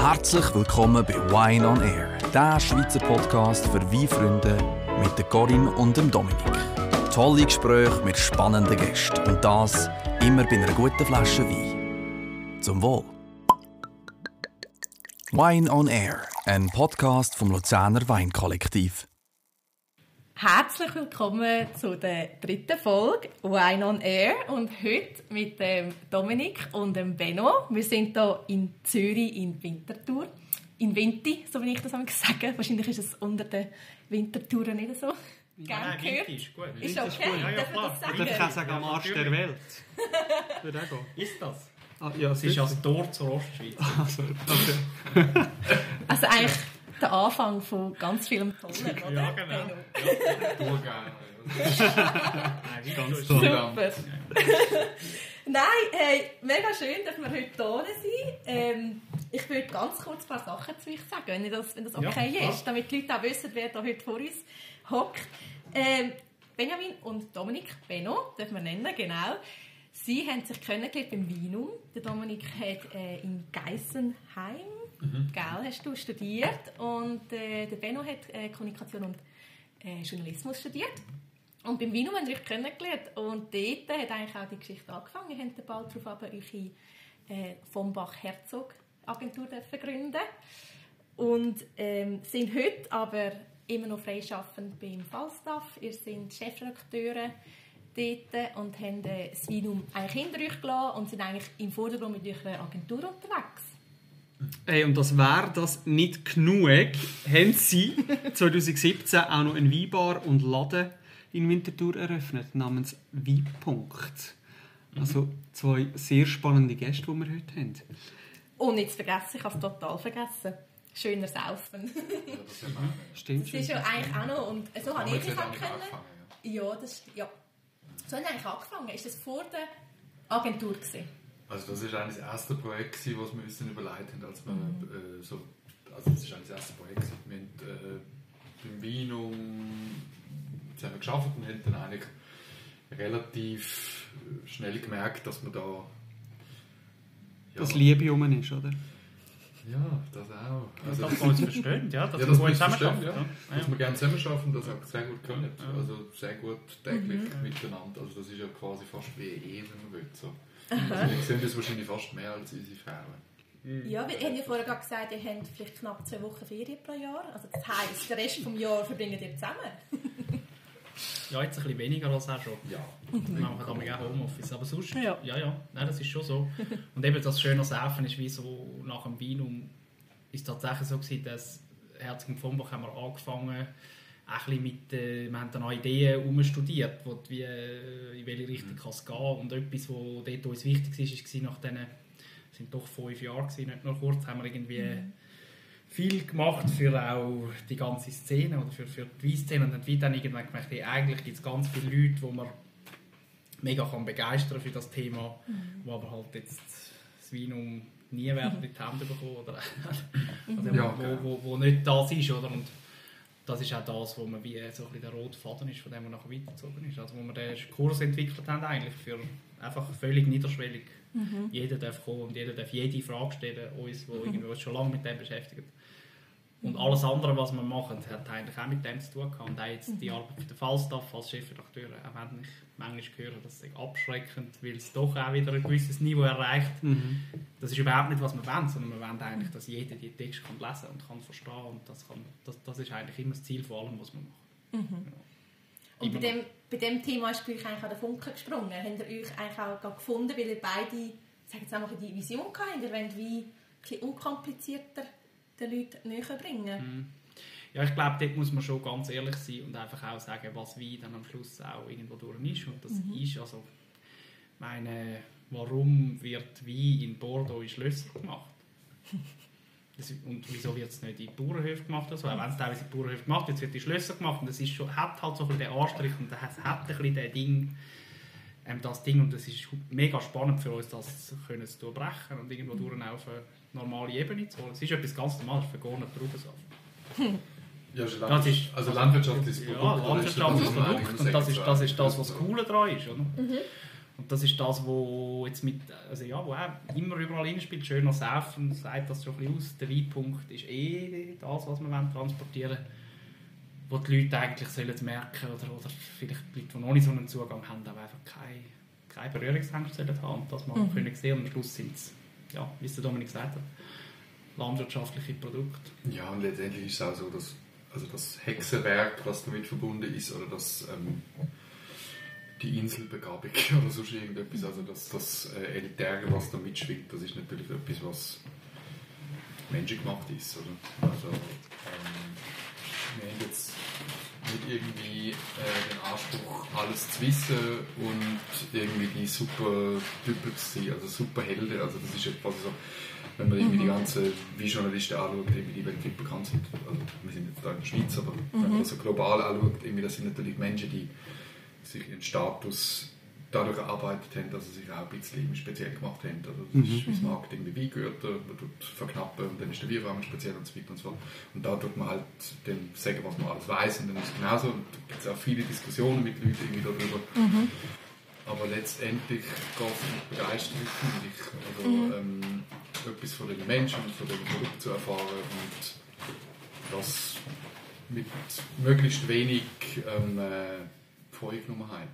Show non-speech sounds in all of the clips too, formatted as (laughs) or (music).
Herzlich willkommen bei Wine on Air, der Schweizer Podcast für Weinfreunde mit der Corinne und Dominik. Tolle Gespräche mit spannenden Gästen und das immer bei einer guten Flasche Wein. Zum Wohl. Wine on Air, ein Podcast vom Luzerner Weinkollektiv. Herzlich willkommen zu der dritten Folge Wine on Air und heute mit dem Dominik und dem Benno. Wir sind hier in Zürich in Winterthur. In Vinti, so wie ich das sage. Wahrscheinlich ist es unter den Wintertouren nicht so. Gern Nein, gehört. Ist gut. Ist okay, Ja, ja, darf man klar. das sagen? Oder ich kann sagen, am Arsch der Welt. (laughs) Würde auch gehen. Ist das? Ah, ja, Es ist als Tor zur Ostschweiz. (laughs) Also, okay. Also eigentlich der Anfang von ganz vielem Tollen, oder? Ja, genau. Benno? Nein, Ganz ist toll. Super. (laughs) Nein, hey, mega schön, dass wir heute hier sind. Ähm, ich würde ganz kurz ein paar Sachen zu euch sagen, wenn das, wenn das okay Ja, ist, damit die Leute auch wissen, wer da heute vor uns hockt. Ähm, Benjamin und Dominik Benno, dürfen wir nennen, genau. Sie haben sich kennengelernt beim Vinum. Der Dominik hat äh, in Geissenheim, gell, hast du studiert und äh, der Benno hat äh, Kommunikation und äh, Journalismus studiert. Und beim Vinum haben wir euch kennengelernt. Und dort hat eigentlich auch die Geschichte angefangen. Ihr habt den bald darauf aber eure äh, vom Bach-Herzog Agentur dürfen gründen Und ähm, sind heute aber immer noch freischaffend beim Falstaff. Ihr seid Chefredakteure dort und haben äh, das Vinum eigentlich hinter euch gelassen und sind eigentlich im Vordergrund mit eurer Agentur unterwegs. Hey, und das wäre das nicht genug, haben sie (laughs) 2017 auch noch ein Weinbar und Laden in Winterthur eröffnet, namens Weinpunkt. Also zwei sehr spannende Gäste, die wir heute haben. Und nicht zu vergessen, ich habe es total vergessen, schöner Saufen. Stimmt Das (laughs) ist ja eigentlich auch noch, und so habe ich dich auch eigentlich kennen. angefangen, Ja, das ja. So haben wir eigentlich angefangen. Ist das vor der Agentur gewesen? Also das war eigentlich das erste Projekt, gewesen, was wir uns dann überlegt haben, als wir äh, so, also das ist eigentlich das erste Projekt. gewesen. Wir haben äh, beim Vinum zusammen geschafft und haben dann eigentlich relativ schnell gemerkt, dass wir da ja, Dass Liebe um ist, oder? ja, das auch. Also, dass wir uns (laughs) verstehen, ja, dass ja, wir dass gut wir uns zusammenarbeiten. verstehen, ja. dass wir gerne zusammenarbeiten und das auch sehr gut können. Also sehr gut täglich miteinander. Also das ist ja quasi fast wie Ehe, wenn man will. So. Also wir sehen das wahrscheinlich fast mehr als unsere Frauen. Ja, wir haben ja vorher gerade gesagt, ihr habt vielleicht knapp zwei Wochen Ferien pro Jahr. Also das heisst, den Rest des Jahres verbringt ihr zusammen. Ja, jetzt ein bisschen weniger als auch schon. Ja. Wir machen damit auch Homeoffice. Aber sonst, Ja. ja, ja, Nein, das ist schon so. Und eben das schöne Saufen ist wie so nach dem Vinum ist tatsächlich so gewesen, dass Herzog von Fombach haben wir angefangen, auch ein mit, äh, wir haben dann auch Ideen umstudiert, wo die, wie, äh, in welche Richtung kann es gehen. Und etwas, was dort uns wichtig war, war nach diesen, es sind doch fünf Jahre gewesen, nicht nur kurz, haben wir irgendwie viel gemacht für auch die ganze Szene oder für, für die Weinszene und dann wie dann irgendwann gemerkt, hey, eigentlich gibt es ganz viele Leute, die man mega kann begeistern für das Thema, wo aber halt jetzt das Vinum nie werden in die Hände bekommen oder (laughs) (laughs) also, Ja, wo, okay. wo, wo nicht das ist oder? Und das ist auch das, wo man wie so ein bisschen der rote Faden ist, von dem man nachher weitergezogen ist. Also wo wir den Kurs entwickelt haben eigentlich für einfach völlig niederschwellig. Jeder darf kommen und jeder darf jede Frage stellen, uns, die irgendwie uns schon lange mit dem beschäftigen. Und alles andere, was wir machen, hat eigentlich auch mit dem zu tun gehabt. Und auch jetzt die Arbeit für den Falstaff als Chefredakteur, auch wenn ich manchmal höre, das ist abschreckend, weil es doch auch wieder ein gewisses Niveau erreicht. Das ist überhaupt nicht, was wir wollen, sondern wir wollen eigentlich, dass jeder die Texte kann lesen und kann verstehen und das, kann, das, das ist eigentlich immer das Ziel von allem, was wir machen. Und bei dem, bei dem Thema ist bei euch eigentlich auch der Funke gesprungen. Habt ihr euch eigentlich auch gefunden, weil ihr beide, ich sage jetzt einfach, die Vision gehabt ihr wollt wie ein bisschen unkomplizierter den Leuten näher bringen? Ja, ich glaube, dort muss man schon ganz ehrlich sein und einfach auch sagen, was Wein dann am Schluss auch irgendwo durch ist. Und das ist also, meine, warum wird Wein in Bordeaux in Schlösser gemacht? (laughs) Das, und wieso wird es nicht in Bauernhöfen gemacht? Also, auch wenn es teilweise in Bauernhöfen gemacht wird, es wird in Schlösser gemacht. Und das ist schon, hat halt so ein bisschen den Anstrich und das hat ein bisschen den Ding, ähm, das Ding. Und es ist mega spannend für uns, das können zu durchbrechen und irgendwo durch auf eine normale Ebene zu holen. Es ist etwas ganz Normales nicht Traubensaft. (laughs) Ja, ist Das ist- also landwirtschaftliches Ja, Produkt. oder? landwirtschaftliches Produkt. Und das ist das, ist das was Coole daran ist. Oder? Und das ist das, wo jetzt mit, also ja, wo auch immer überall hinspielt, schöner Saufen, sagt das schon ein bisschen aus. Der Weinpunkt ist eh das, was wir wollen transportieren wollen. Wo die Leute eigentlich sollen merken oder, oder vielleicht die Leute, die noch nicht so einen Zugang haben, aber einfach keine, keine Berührungsängste sollen haben. Und das mal Mhm. können sehen und am Schluss sind es, ja, wie es der Dominik gesagt hat, landwirtschaftliche Produkte. Ja, und letztendlich ist es auch so, dass also das Hexenwerk, was damit verbunden ist, oder das, ähm, die Inselbegabung (laughs) oder sonst irgendetwas, also das, das äh, Elitäre, was da mitschwingt, das ist natürlich etwas, was menschengemacht ist. Oder? Also, ähm, wir haben jetzt nicht irgendwie äh, den Anspruch, alles zu wissen und irgendwie die super Typen zu sein, also super Helden. Also das ist etwas so, wenn man irgendwie die ganzen Wie-Journalisten anschaut, irgendwie die weltweit bekannt sind. Also wir sind jetzt da in der Schweiz, aber wenn man das so global anschaut, irgendwie, das sind natürlich Menschen, die sich ihren Status dadurch erarbeitet haben, dass sie sich auch ein bisschen speziell gemacht haben. Also das ist wie das Marketing wie Weingürtel, man tut verknappen und dann ist der Bierrahmen speziell und so weiter und so fort. Und da tut man halt dann sagen, was man alles weiß und dann ist es genauso. Und da gibt es auch viele Diskussionen mit Leuten irgendwie darüber. Aber letztendlich geht es um Begeisterung, finde ich. Also, ähm, etwas von den Menschen und von den Produkten zu erfahren und das mit möglichst wenig ähm, äh, Vorgenommenheit.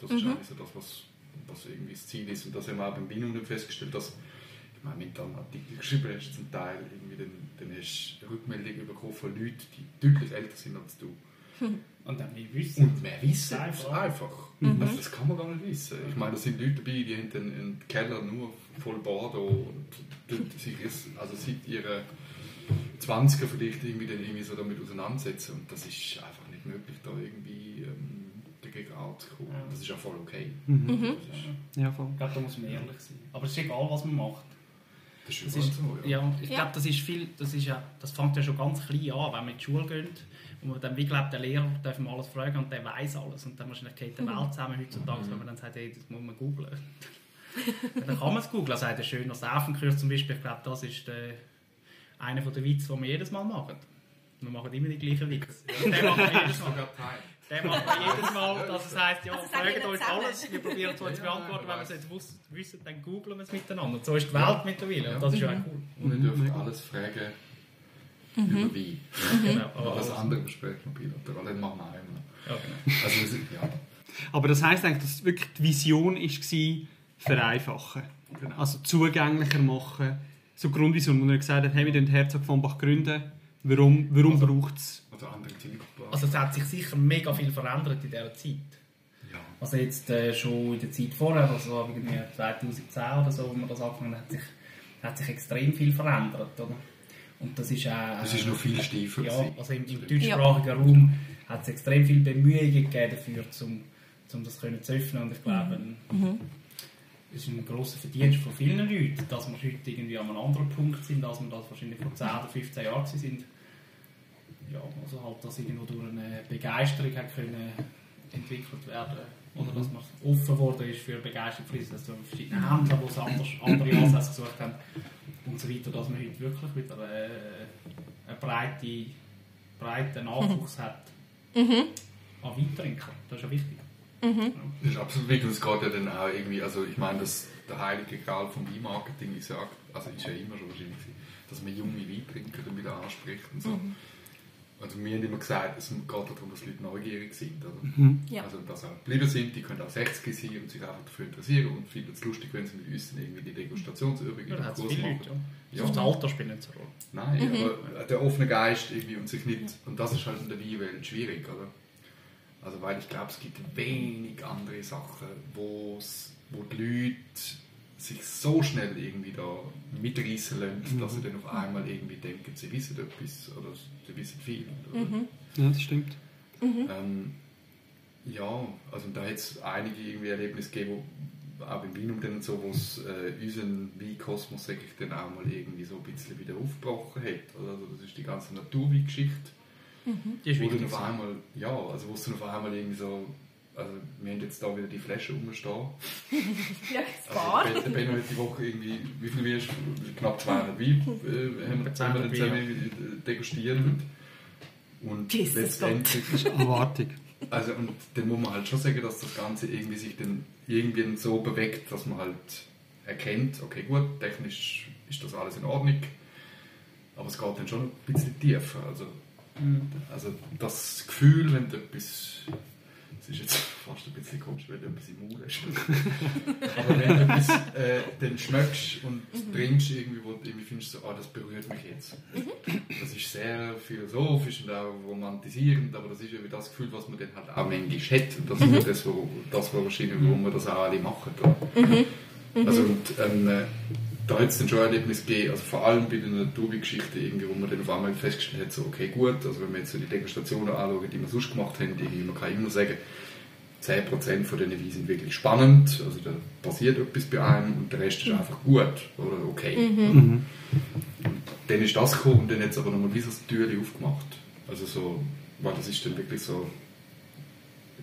Das ist eigentlich so das, was, was irgendwie das Ziel ist. Und das haben wir auch beim Binum festgestellt, dass ich meine, wenn du einen Artikel geschrieben hast, zum Teil, irgendwie, dann, dann hast du Rückmeldungen bekommen von Leuten, die deutlich älter sind als du. (laughs) Und dann wir wissen, Und mehr wissen Einfach. einfach. Also das kann man gar nicht wissen. Ich meine, da sind Leute dabei, die haben einen, einen Keller nur voll Bordeaux und dort sich also seit ihrer 20er vielleicht irgendwie, dann irgendwie so damit auseinandersetzen. Und das ist einfach nicht möglich, da irgendwie ähm, dagegen anzukommen. Ja. Das ist auch voll okay. Mhm. Ist, Ja, voll. ich glaube, da muss man ehrlich sein. Aber es ist egal, was man macht. das ist Das ist, so, ja. ja, ich Ja. glaube, das ist viel, das ist ja, das fängt ja schon ganz klein an, wenn man in die Schule geht und man dann wie glaubt, der Lehrer darf man alles fragen und der weiß alles und dann wahrscheinlich geht die Welt zusammen heutzutage, wenn man dann sagt, hey, das muss man googlen. (laughs) dann kann man es googlen, also ein schöner Seifenkurs zum Beispiel, ich glaube, das ist der, einer der Witze, die wir jedes Mal machen. Wir machen immer die gleichen Witze. Den (laughs) machen wir jedes Mal. Den machen wir jedes Mal, dass es heisst, ja, Also fragt uns zusammen. alles, wir probieren es euch zu Ja, beantworten, ja, wenn wir es nicht wuss- wissen, dann googeln wir es miteinander. Und so ist die Welt mittlerweile und das ist ja auch cool. Und ihr Mhm, dürft alles fragen über wie. Genau, Aber das andere besprechen wir bilateral, dann machen wir immer. Ja, genau. Also, wir sind- ja. Aber das heisst eigentlich, dass wirklich die Vision war, vereinfachen. Genau. Also zugänglicher machen. So Grundvision, wo er gesagt hat, hey, wir den Herzog von Bach gründen. Warum, warum Also- braucht es... Oder andere Zielgruppen. Also es hat sich sicher mega viel verändert in dieser Zeit. ja. Also jetzt äh, schon in der Zeit vorher, also irgendwie 2010 oder so, wo man das angefangen hat, hat sich, hat sich extrem viel verändert, oder? Und das ist auch... Es ist noch viel steifer. Ja, also im, im deutschsprachigen Raum hat es extrem viele Bemühungen gegeben dafür, um, um das können zu öffnen. Und ich glaube, es ist ein grosser Verdienst von vielen Leuten, dass wir heute irgendwie an einem anderen Punkt sind, als wir das wahrscheinlich vor 10 oder 15 Jahren gewesen sind. Ja, also halt, dass irgendwo durch eine Begeisterung hat können entwickelt werden oder dass man offen geworden ist für Begeisterung für das, also verschiedene Händler, die es anders, andere Ansätze gesucht haben und so weiter, dass man heute wirklich wieder äh, einen breite, breiten Nachwuchs hat an Weintrinker. Das ist ja wichtig. Das ist absolut wichtig. Es geht ja dann auch irgendwie, also ich meine, dass der heilige Gral vom Weinmarketing ist ja, also ist ja immer schon wahrscheinlich, dass man junge Weintrinker dann wieder anspricht und so. Also wir haben immer gesagt, es geht darum, dass Leute neugierig sind. Oder? Ja. Also dass auch geblieben sind, die können auch 60 sein und sich einfach dafür interessieren und finden es lustig, wenn sie mit uns irgendwie die Degustationsübungen Ja, im da hat es Kurs machen. Leute. Ja. Ja. Das Alter spielt nicht so eine Rolle. Nein, aber der offene Geist irgendwie und sich nicht, und das ist halt in der Weinwelt schwierig, oder? Also weil ich glaube, es gibt wenig andere Sachen, wo die Leute sich so schnell irgendwie da mitreißen lassen, dass sie dann auf einmal irgendwie denken, sie wissen etwas oder sie wissen viel. Oder? Ja, das stimmt. Ähm, ja, also da hat es einige irgendwie Erlebnisse gegeben, wo, auch im Vinum dann und so, wo es äh, unseren Weinkosmos sag ich, dann auch mal irgendwie so ein bisschen wieder aufgebrochen hat. Also das ist die ganze Naturweingeschichte. Die ist Wo dann wichtig. auf einmal, ja, also wo es dann auf einmal irgendwie so, also wir haben jetzt da wieder die Flasche rumstehen. (laughs) Ja, das Bar. Also, der Benno hat die Woche irgendwie, wie viel ist, knapp 200 Wein äh, haben wir zusammen, 200 zusammen degustiert. Und Jesus letztendlich Das ist Erwartung. Also, und dann muss man halt schon sagen, dass das Ganze irgendwie sich dann irgendwie so bewegt, dass man halt erkennt, okay gut, technisch ist das alles in Ordnung, aber es geht dann schon ein bisschen tiefer. Also, also das Gefühl, wenn du etwas, es ist jetzt (laughs) fast ein bisschen komisch, wenn du etwas im Mund hast, (laughs) aber wenn du etwas äh, dann schmeckst und trinkst, irgendwie, wo du irgendwie findest, so, ah, das berührt mich jetzt. Das ist sehr philosophisch und auch romantisierend, aber das ist irgendwie das Gefühl, was man dann halt auch manchmal hat. Und das ist ja das, wo, das wo wahrscheinlich, warum wir das auch alle machen. Oder? Also, und, ähm, äh, da hat es dann schon Erlebnisse gegeben, also vor allem bei der Naturbi-Geschichte, irgendwie, wo man dann auf einmal festgestellt hat, so, okay, gut, also wenn wir jetzt so die Degustationen anschauen, die wir sonst gemacht haben, irgendwie, man kann immer sagen, 10% von diesen Weinen sind wirklich spannend, also da passiert etwas bei einem und der Rest ist einfach gut oder okay. Und dann ist das gekommen und dann hat es aber nochmal wie so Türchen aufgemacht. Also so, weil das ist dann wirklich so,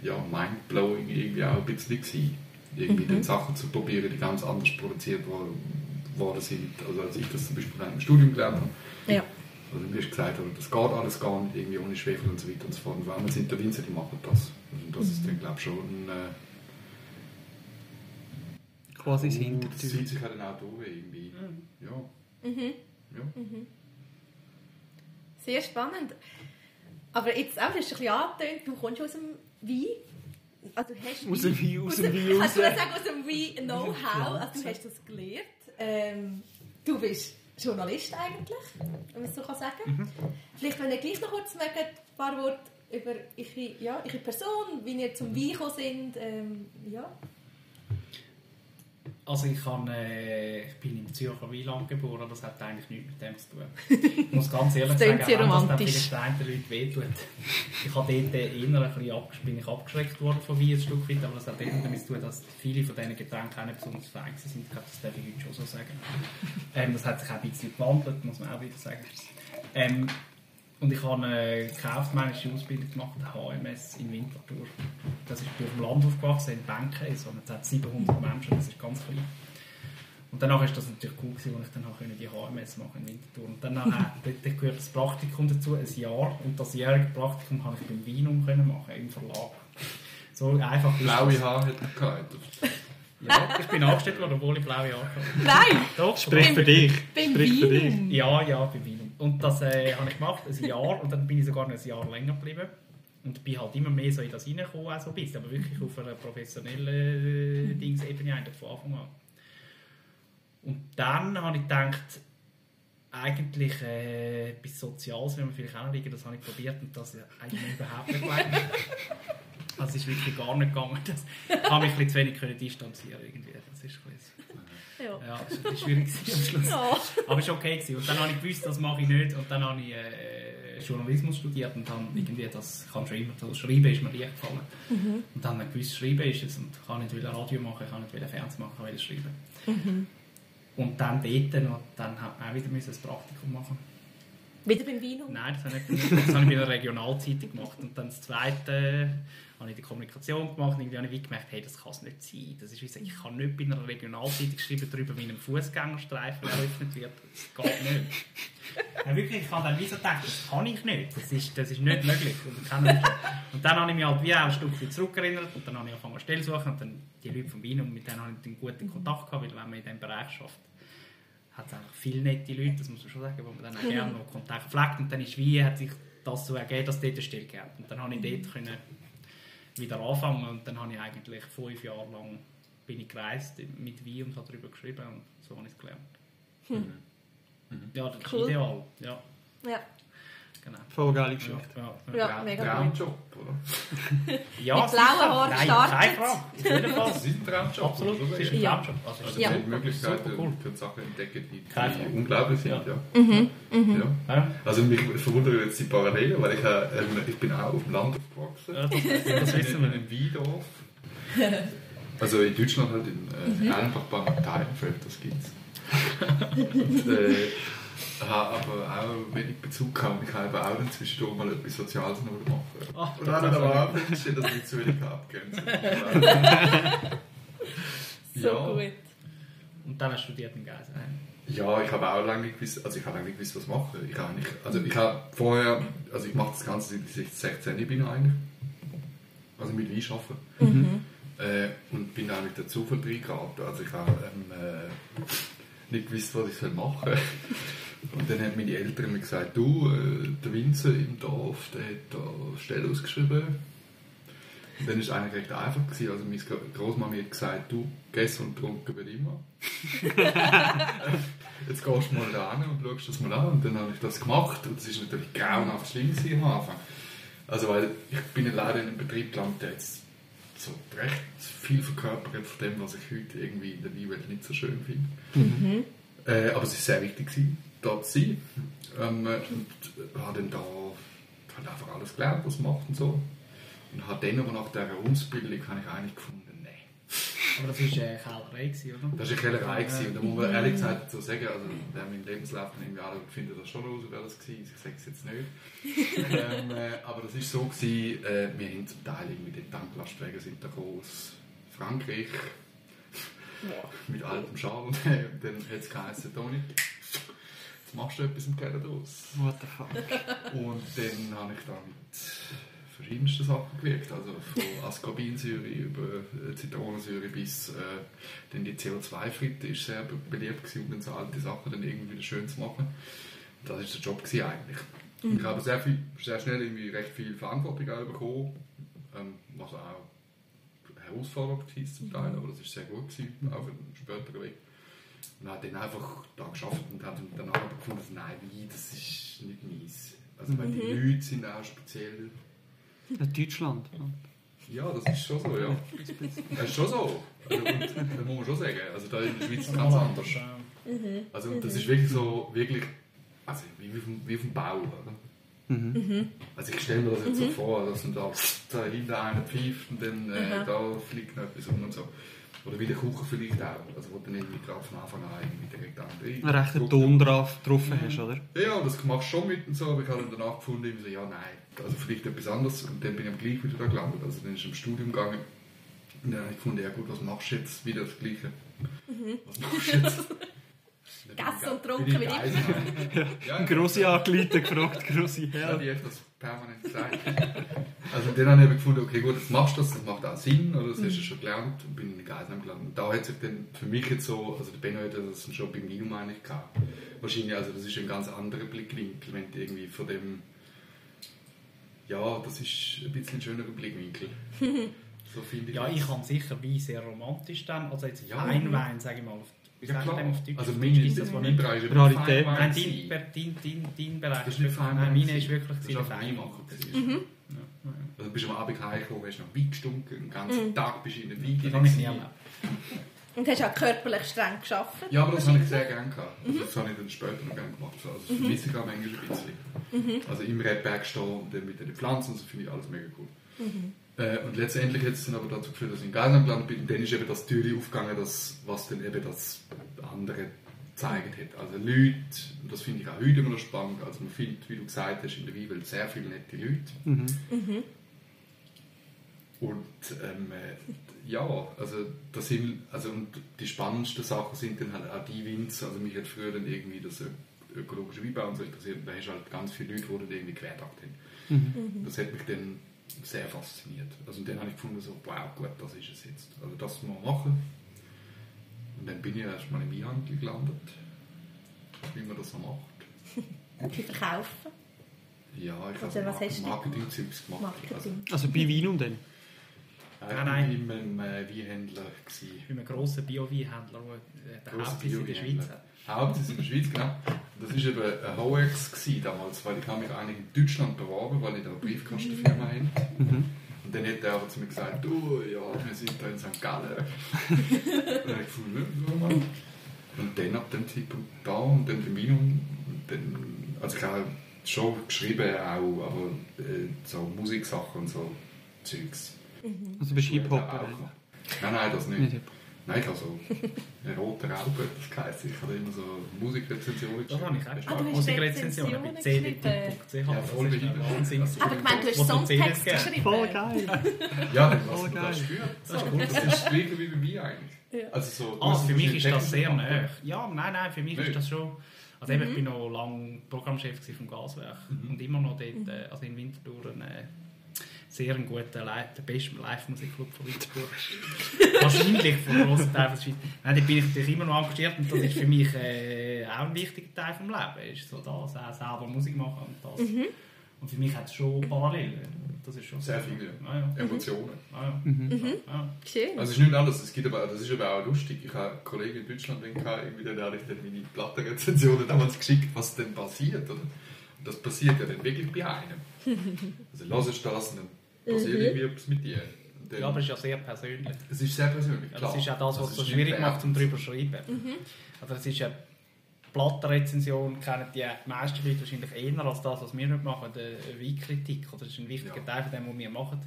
ja, mindblowing irgendwie auch ein bisschen gewesen. Irgendwie dann Sachen zu probieren, die ganz anders produziert worden, worden sind, also als ich das zum Beispiel im Studium gelernt habe. Ja. Also mir ist gesagt, worden, das geht alles gar nicht, irgendwie ohne Schwefel und so weiter und so fort. Und vor allem sind der Winzer, die machen das. Also das ist dann, glaube ich, schon äh, Quasi das das Hintertür. zieht sich halt dann auch durch irgendwie. Ja. ja. Sehr spannend. Aber jetzt auch, du hast ein bisschen angetönt, du kommst aus dem Wein. Also hast Aus dem Wein, aus dem Wein Also raus. ich sagen, aus dem Wein Know-how, also du hast das gelernt. Ähm, du bist Journalist eigentlich, wenn man es so kann sagen Mhm. Vielleicht, wenn ihr gleich noch kurz mögt, ein paar Worte über eure, ja, eure Person, wie ihr zum Wein gekommen sind. Ähm, ja. Also ich, kann, äh, ich bin im Zürcher Wieland geboren, das hat eigentlich nichts mit dem zu tun. Ich muss ganz ehrlich sagen, auch wenn das dann vielleicht den Leuten wehtut. Ich habe dort eher ein bisschen bin ich abgeschreckt worden von Wein ein Stück weit, aber das hat dort damit zu tun, dass viele von diesen Getränken auch nicht besonders fein sind. Ich glaube, das darf ich heute schon so sagen. Ähm, das hat sich auch ein bisschen gewandelt, muss man auch wieder sagen. Ähm, und ich habe eine kaufmännische Ausbildung gemacht, HMS in Winterthur. Das ist ich bin auf dem Land aufgewachsen, in Benken, so, und es hat 700 Menschen, das ist ganz klein. Und danach ist das natürlich cool gewesen, als ich dann auch die HMS machen in Winterthur. Und dann (laughs) dort, gehört das Praktikum dazu, ein Jahr. Und das jährige Praktikum habe ich beim Vinum können machen, im Verlag. So einfach Blaue. Haare hat man gehabt. Ja, ich bin angestellt worden, obwohl ich blaue Haare hatte. Nein, Doch, Sprich für dich. beim Sprich für dich. Ja, ja, bei Vinum. Und das äh, habe ich gemacht, ein Jahr. Und dann bin ich sogar noch ein Jahr länger geblieben. Und bin halt immer mehr so in das reingekommen, auch so ein bisschen. Aber wirklich auf einer professionellen äh, Dingsebene eigentlich von Anfang an. Und dann habe ich gedacht, eigentlich äh, etwas Soziales, wenn wir vielleicht auch liegen, das habe ich probiert und das eigentlich überhaupt nicht gelangt. (laughs) Also es ist wirklich gar nicht gegangen. Das habe mich ein bisschen zu wenig können distanzieren irgendwie. Das ist ein bisschen, Ja. ja, das war schwierig am Schluss. Ja. Aber es war okay. Gewesen. Und dann habe ich gewusst, das mache ich nicht. Und dann habe ich äh, Journalismus studiert und dann irgendwie das, ich kann schreiben, das Schreiben ist mir leicht gefallen. Und dann ich gewusst, Schreiben ist es. Und ich kann nicht wieder Radio machen, ich kann nicht wieder Fernsehen machen, ich wieder schreiben. Und dann dort noch, dann hat man auch wieder ein Praktikum machen Wieder beim Wein. Nein, das habe ich nicht. Das habe ich bei einer Regionalzeitung gemacht. Und dann das Zweite habe ich die Kommunikation gemacht und habe ich gemerkt, hey, das kann es nicht sein. Das ist wie gesagt, ich kann nicht bei einer Regionalzeitung schreiben darüber, wie ein Fußgängerstreifen eröffnet wird. Das geht nicht. Ja, wirklich, ich habe dann wie so gedacht, das kann ich nicht. Das ist, das ist nicht möglich. Und, kann dann habe ich mich halt wie auch ein Stück zurückerinnert und dann habe ich angefangen eine Stelle suchen und dann die Leute von Wien und mit denen habe ich einen guten Kontakt gehabt, weil wenn man in diesem Bereich schafft, hat es eigentlich viele nette Leute, das muss man schon sagen, wo man dann auch gerne noch Kontakt pflegt. Und dann ist wie, hat sich das so ergeben, dass dort eine Stelle gegeben Und dann habe ich dort können wieder anfangen und dann habe ich eigentlich fünf Jahre lang bin ich gereist mit Wein und habe darüber geschrieben und so habe ich es gelernt. Ja, das ist Cool. ideal. Ja, Ja. Genau. Voll geile Ja, Geschichte. ja, Ja, mega gut. Traumjob, oder? Ja, Mit blauen. Haaren Nein, startet. keine Frage. Auf jeden (laughs) Fall. Das ist ein Traumjob. Absolut, das ist ein Ja. Traumjob. Also, Also Ja. ja. die Möglichkeiten cool. für Sachen entdecken, die, unglaublich sind. Ja. Ja. Ja. Ja, Also mich verwundern jetzt die Parallelen, weil ich, äh, ähm, ich bin auch auf dem Land aufgewachsen. ja, das, wissen in wir. einem Weindorf. (laughs) Also in Deutschland halt, in äh, einfach bei Teilenfeld, das gibt's. (laughs) Und, äh, habe aber auch wenig Bezug gehabt. Ich habe auch dann zwischendurch mal etwas Soziales noch gemacht. Ah, Und dann habe ich aber auch festgestellt, dass ich zu wenig abgrenze. So Ja. gut. Und dann hast du studiert in Geisheim. Ja, ich habe auch lange gewusst, also ich habe lange gewusst, was ich mache. Ich habe nicht, also ich habe vorher, also ich mache das Ganze seit ich 16 bin eigentlich. also mit Wein arbeiten. Äh, und bin eigentlich der Zufall reingeraten. Also ich habe ähm, äh, nicht gewusst, was ich machen soll. Und dann haben meine Eltern mir gesagt, du, äh, der Winzer im Dorf, der hat da eine Stelle ausgeschrieben. Und dann war es eigentlich recht einfach. Gewesen. Also meine Großmama hat gesagt, du, gegessen und getrunken wird immer. (laughs) Jetzt gehst du mal da hin und schaust das mal an. Und dann habe ich das gemacht. Und das ist natürlich grauenhaft schlimm gewesen am Anfang. Also weil ich bin leider in einem Betrieb gelandet, der jetzt so recht viel verkörpert von dem, was ich heute irgendwie in der Weinwelt nicht so schön finde. Äh, aber es war sehr wichtig, gewesen, sein. Ähm, äh, und habe dann da halt einfach alles gelernt, was man macht und so. Und habe dann aber nach dieser Ausbildung habe ich eigentlich gefunden, nein. Aber das war äh, Kellerei, oder? Das war eine Kellerei. gewesen. Und da muss man ehrlich gesagt so sagen, also der meinen Lebenslauf irgendwie alle finden das schon raus, wer das war. Ich sage es jetzt nicht. (laughs) ähm, äh, aber das war so, gewesen, äh, wir haben zum Teil irgendwie die Tanklastwagen sind da aus Frankreich mit altem Schal (laughs) und dann hat es geheißen, Toni, machst du etwas im Keller draus. What the fuck? Und dann habe ich da mit verschiedensten Sachen gewirkt. Also von Ascorbinsäure über äh, Zitronensäure bis äh, dann die CO2-Fritte ist sehr be- beliebt gewesen, um dann so alte Sachen dann irgendwie wieder schön zu machen. Das ist der Job gewesen eigentlich. Und ich habe sehr, viel, sehr schnell irgendwie recht viel Verantwortung auch bekommen, ähm, was auch herausfordernd war zum Teil, aber das ist sehr gut gewesen, auch für den späteren Weg. Und habe dann einfach da geschafft und habe dann danach aber gefunden, dass, nein, Wein, das ist nicht meins. Also weil die Leute sind auch speziell. Ja, Deutschland. Ja, das ist schon so, ja. Das ist schon so. Also, und, das muss man schon sagen. Also da in der Schweiz ist es ganz anders. Also und das ist wirklich so, wirklich, also wie, wie, vom, wie vom Bau, oder? Also ich stelle mir das jetzt so vor, dass dann da, da hinter einer pfeift und dann äh, da fliegt noch etwas um und so. Oder wie der Kuchen vielleicht auch, also wo dann irgendwie gerade von Anfang an irgendwie direkt andere... Einen rechten Ton drauf getroffen hast, oder? Ja, das machst du schon mit und so, aber ich habe dann danach gefunden, irgendwie so, ja, nein, also vielleicht etwas anderes und dann bin ich am gleich wieder da gelandet, also dann ist ich im Studium gegangen und dann habe ich gefunden, ja gut, was machst du jetzt? Wieder das Gleiche. Was machst du jetzt? (laughs) Gegessen und getrunken ich wie immer. Ja, Grosse angeleitet, gefragt, grosse ja, Herr. die hat das permanent gesagt. (laughs) Also dann habe ich gefunden, okay gut, jetzt machst du das, das macht auch Sinn, oder das hast du schon gelernt und bin in Geiselheim gelandet. Und da hat sich dann für mich jetzt so, also der Benno hat das schon beim Minum eigentlich gehabt. Wahrscheinlich, also das ist ein ganz anderer Blickwinkel, wenn du irgendwie von dem, ja, das ist ein bisschen ein schönerer Blickwinkel. (laughs) So finde ich. Ja, ich habe sicher Wein sehr romantisch dann. Also jetzt Ja. Feinwein, sage ich mal. Auf, wie Ja klar, also mein, ist das, mein. Bereich ist Rarität. Nein, dein, dein, dein, dein Bereich Das ist nicht Feinwein. Nein, meine ist wirklich Das ist du bist am Abend heimgekommen, hast noch Wein gestunken, den ganzen Tag bist du in der Wein Das habe ich nie erlebt. Und hast auch körperlich streng geschafft. Ja, aber das habe ich sehr gerne gehabt. Also Das habe ich dann später noch gerne gemacht. Also das vermisse ich auch manchmal ein bisschen. Also im Rebberg stehen und dann mit den Pflanzen, das finde ich alles mega cool. Äh, und letztendlich hat es dann aber dazu geführt, dass ich in Geisern gelandet bin. Und dann ist eben das Türchen aufgegangen, das, was dann eben das andere gezeigt hat. Also Leute, und das finde ich auch heute immer noch spannend, also man findet, wie du gesagt hast, in der Weinwelt sehr viele nette Leute. Und ähm, äh, ja, also, das sind, also und die spannendsten Sachen sind dann halt auch die Winzer. Also mich hat früher dann irgendwie das ökologische Weinbau und so interessiert. Und da hast du halt ganz viele Leute, die dann irgendwie querdacht haben. Das hat mich dann sehr fasziniert. Also und dann habe ich gefunden, so, wow, gut, das ist es jetzt. Also das mal machen. Und dann bin ich erst mal im Weinhandel gelandet, wie man das so macht. (laughs) Und die verkaufen. Ja, ich Also, habe? Marketing-Zeugs gemacht. Marketing. Also bei Weinum dann? Nein, äh, nein. Ich war beim äh, Weinhändler. Gewesen. Ich bin ein grosser Bio-Weinhändler, der den Hauptsitz in der. Schweiz hat. Hauptsitz in der Schweiz, genau. Das war eben ein gewesen damals, weil ich habe mich eigentlich in Deutschland beworben, weil ich da eine Briefkastenfirma habe. Und dann hat er aber zu mir gesagt, du, ja, wir sind da in St. Gallen. (laughs) und dann habe ich gefunden. Und dann ab dem Zeitpunkt da und dann bei Minum, und dann, also ich habe schon geschrieben auch, aber äh, so Musiksachen und so Zeugs. Also bist du Hip-Hop? Nein, nein, das nicht. Nicht. Nein, ich habe so eine rote Raupe, das geheißen. Ich habe immer so Musikrezensionen Das habe ich auch Ah, geschrieben. Musikrezensionen bei cd.ch. Ja, voll das. Wahnsinn. Aber ich meine, du hast Songtext geschrieben. Voll geil! Ja, Oh, mich geil. das spüren. Das ist cool. Das ist das Gleiche wie bei mir eigentlich. Ja. Also so, Ah, für mich ist das sehr nah. Ja, nein, nein, für mich Nicht? ist das schon... Also eben, ich bin noch lange Programmchef vom Gaswerk und immer noch dort, äh, also in Winterthur, äh, sehr ein guter, Li- der beste Live-Musikclub von Würzburg. (laughs) Wahrscheinlich von grossen Teil der Schweiz. Nein, da bin ich natürlich immer noch engagiert und das ist für mich äh, auch ein wichtiger Teil des Lebens. Ist so das, auch selber Musik machen und das. Und für mich hat es schon parallel. Das ist schon Sehr so. viele Ah, ja. Emotionen. Ah, ja. Mhm. Ah, Schön. Also es ist nicht anders, es gibt aber, das ist aber auch lustig. Ich habe einen Kollegen in Deutschland, den gehabt, irgendwie, der hat ich dann meine Plattenrezensionen damals geschickt, was denn passiert. Oder? Und das passiert ja dann wirklich bei einem. (laughs) Also hörst du das und dann passiert irgendwie etwas mit dir. Dann, ja, aber es ist ja sehr persönlich. es ist sehr persönlich, Ja, klar. das ist auch das, was es so schwierig nicht macht, um darüber zu schreiben. Also es ist eine Plattenrezension, kennen die meisten Leute wahrscheinlich eher als das, was wir heute machen, eine Weinkritik. Oder das ist ein wichtiger Ja. Teil von dem, was wir machen.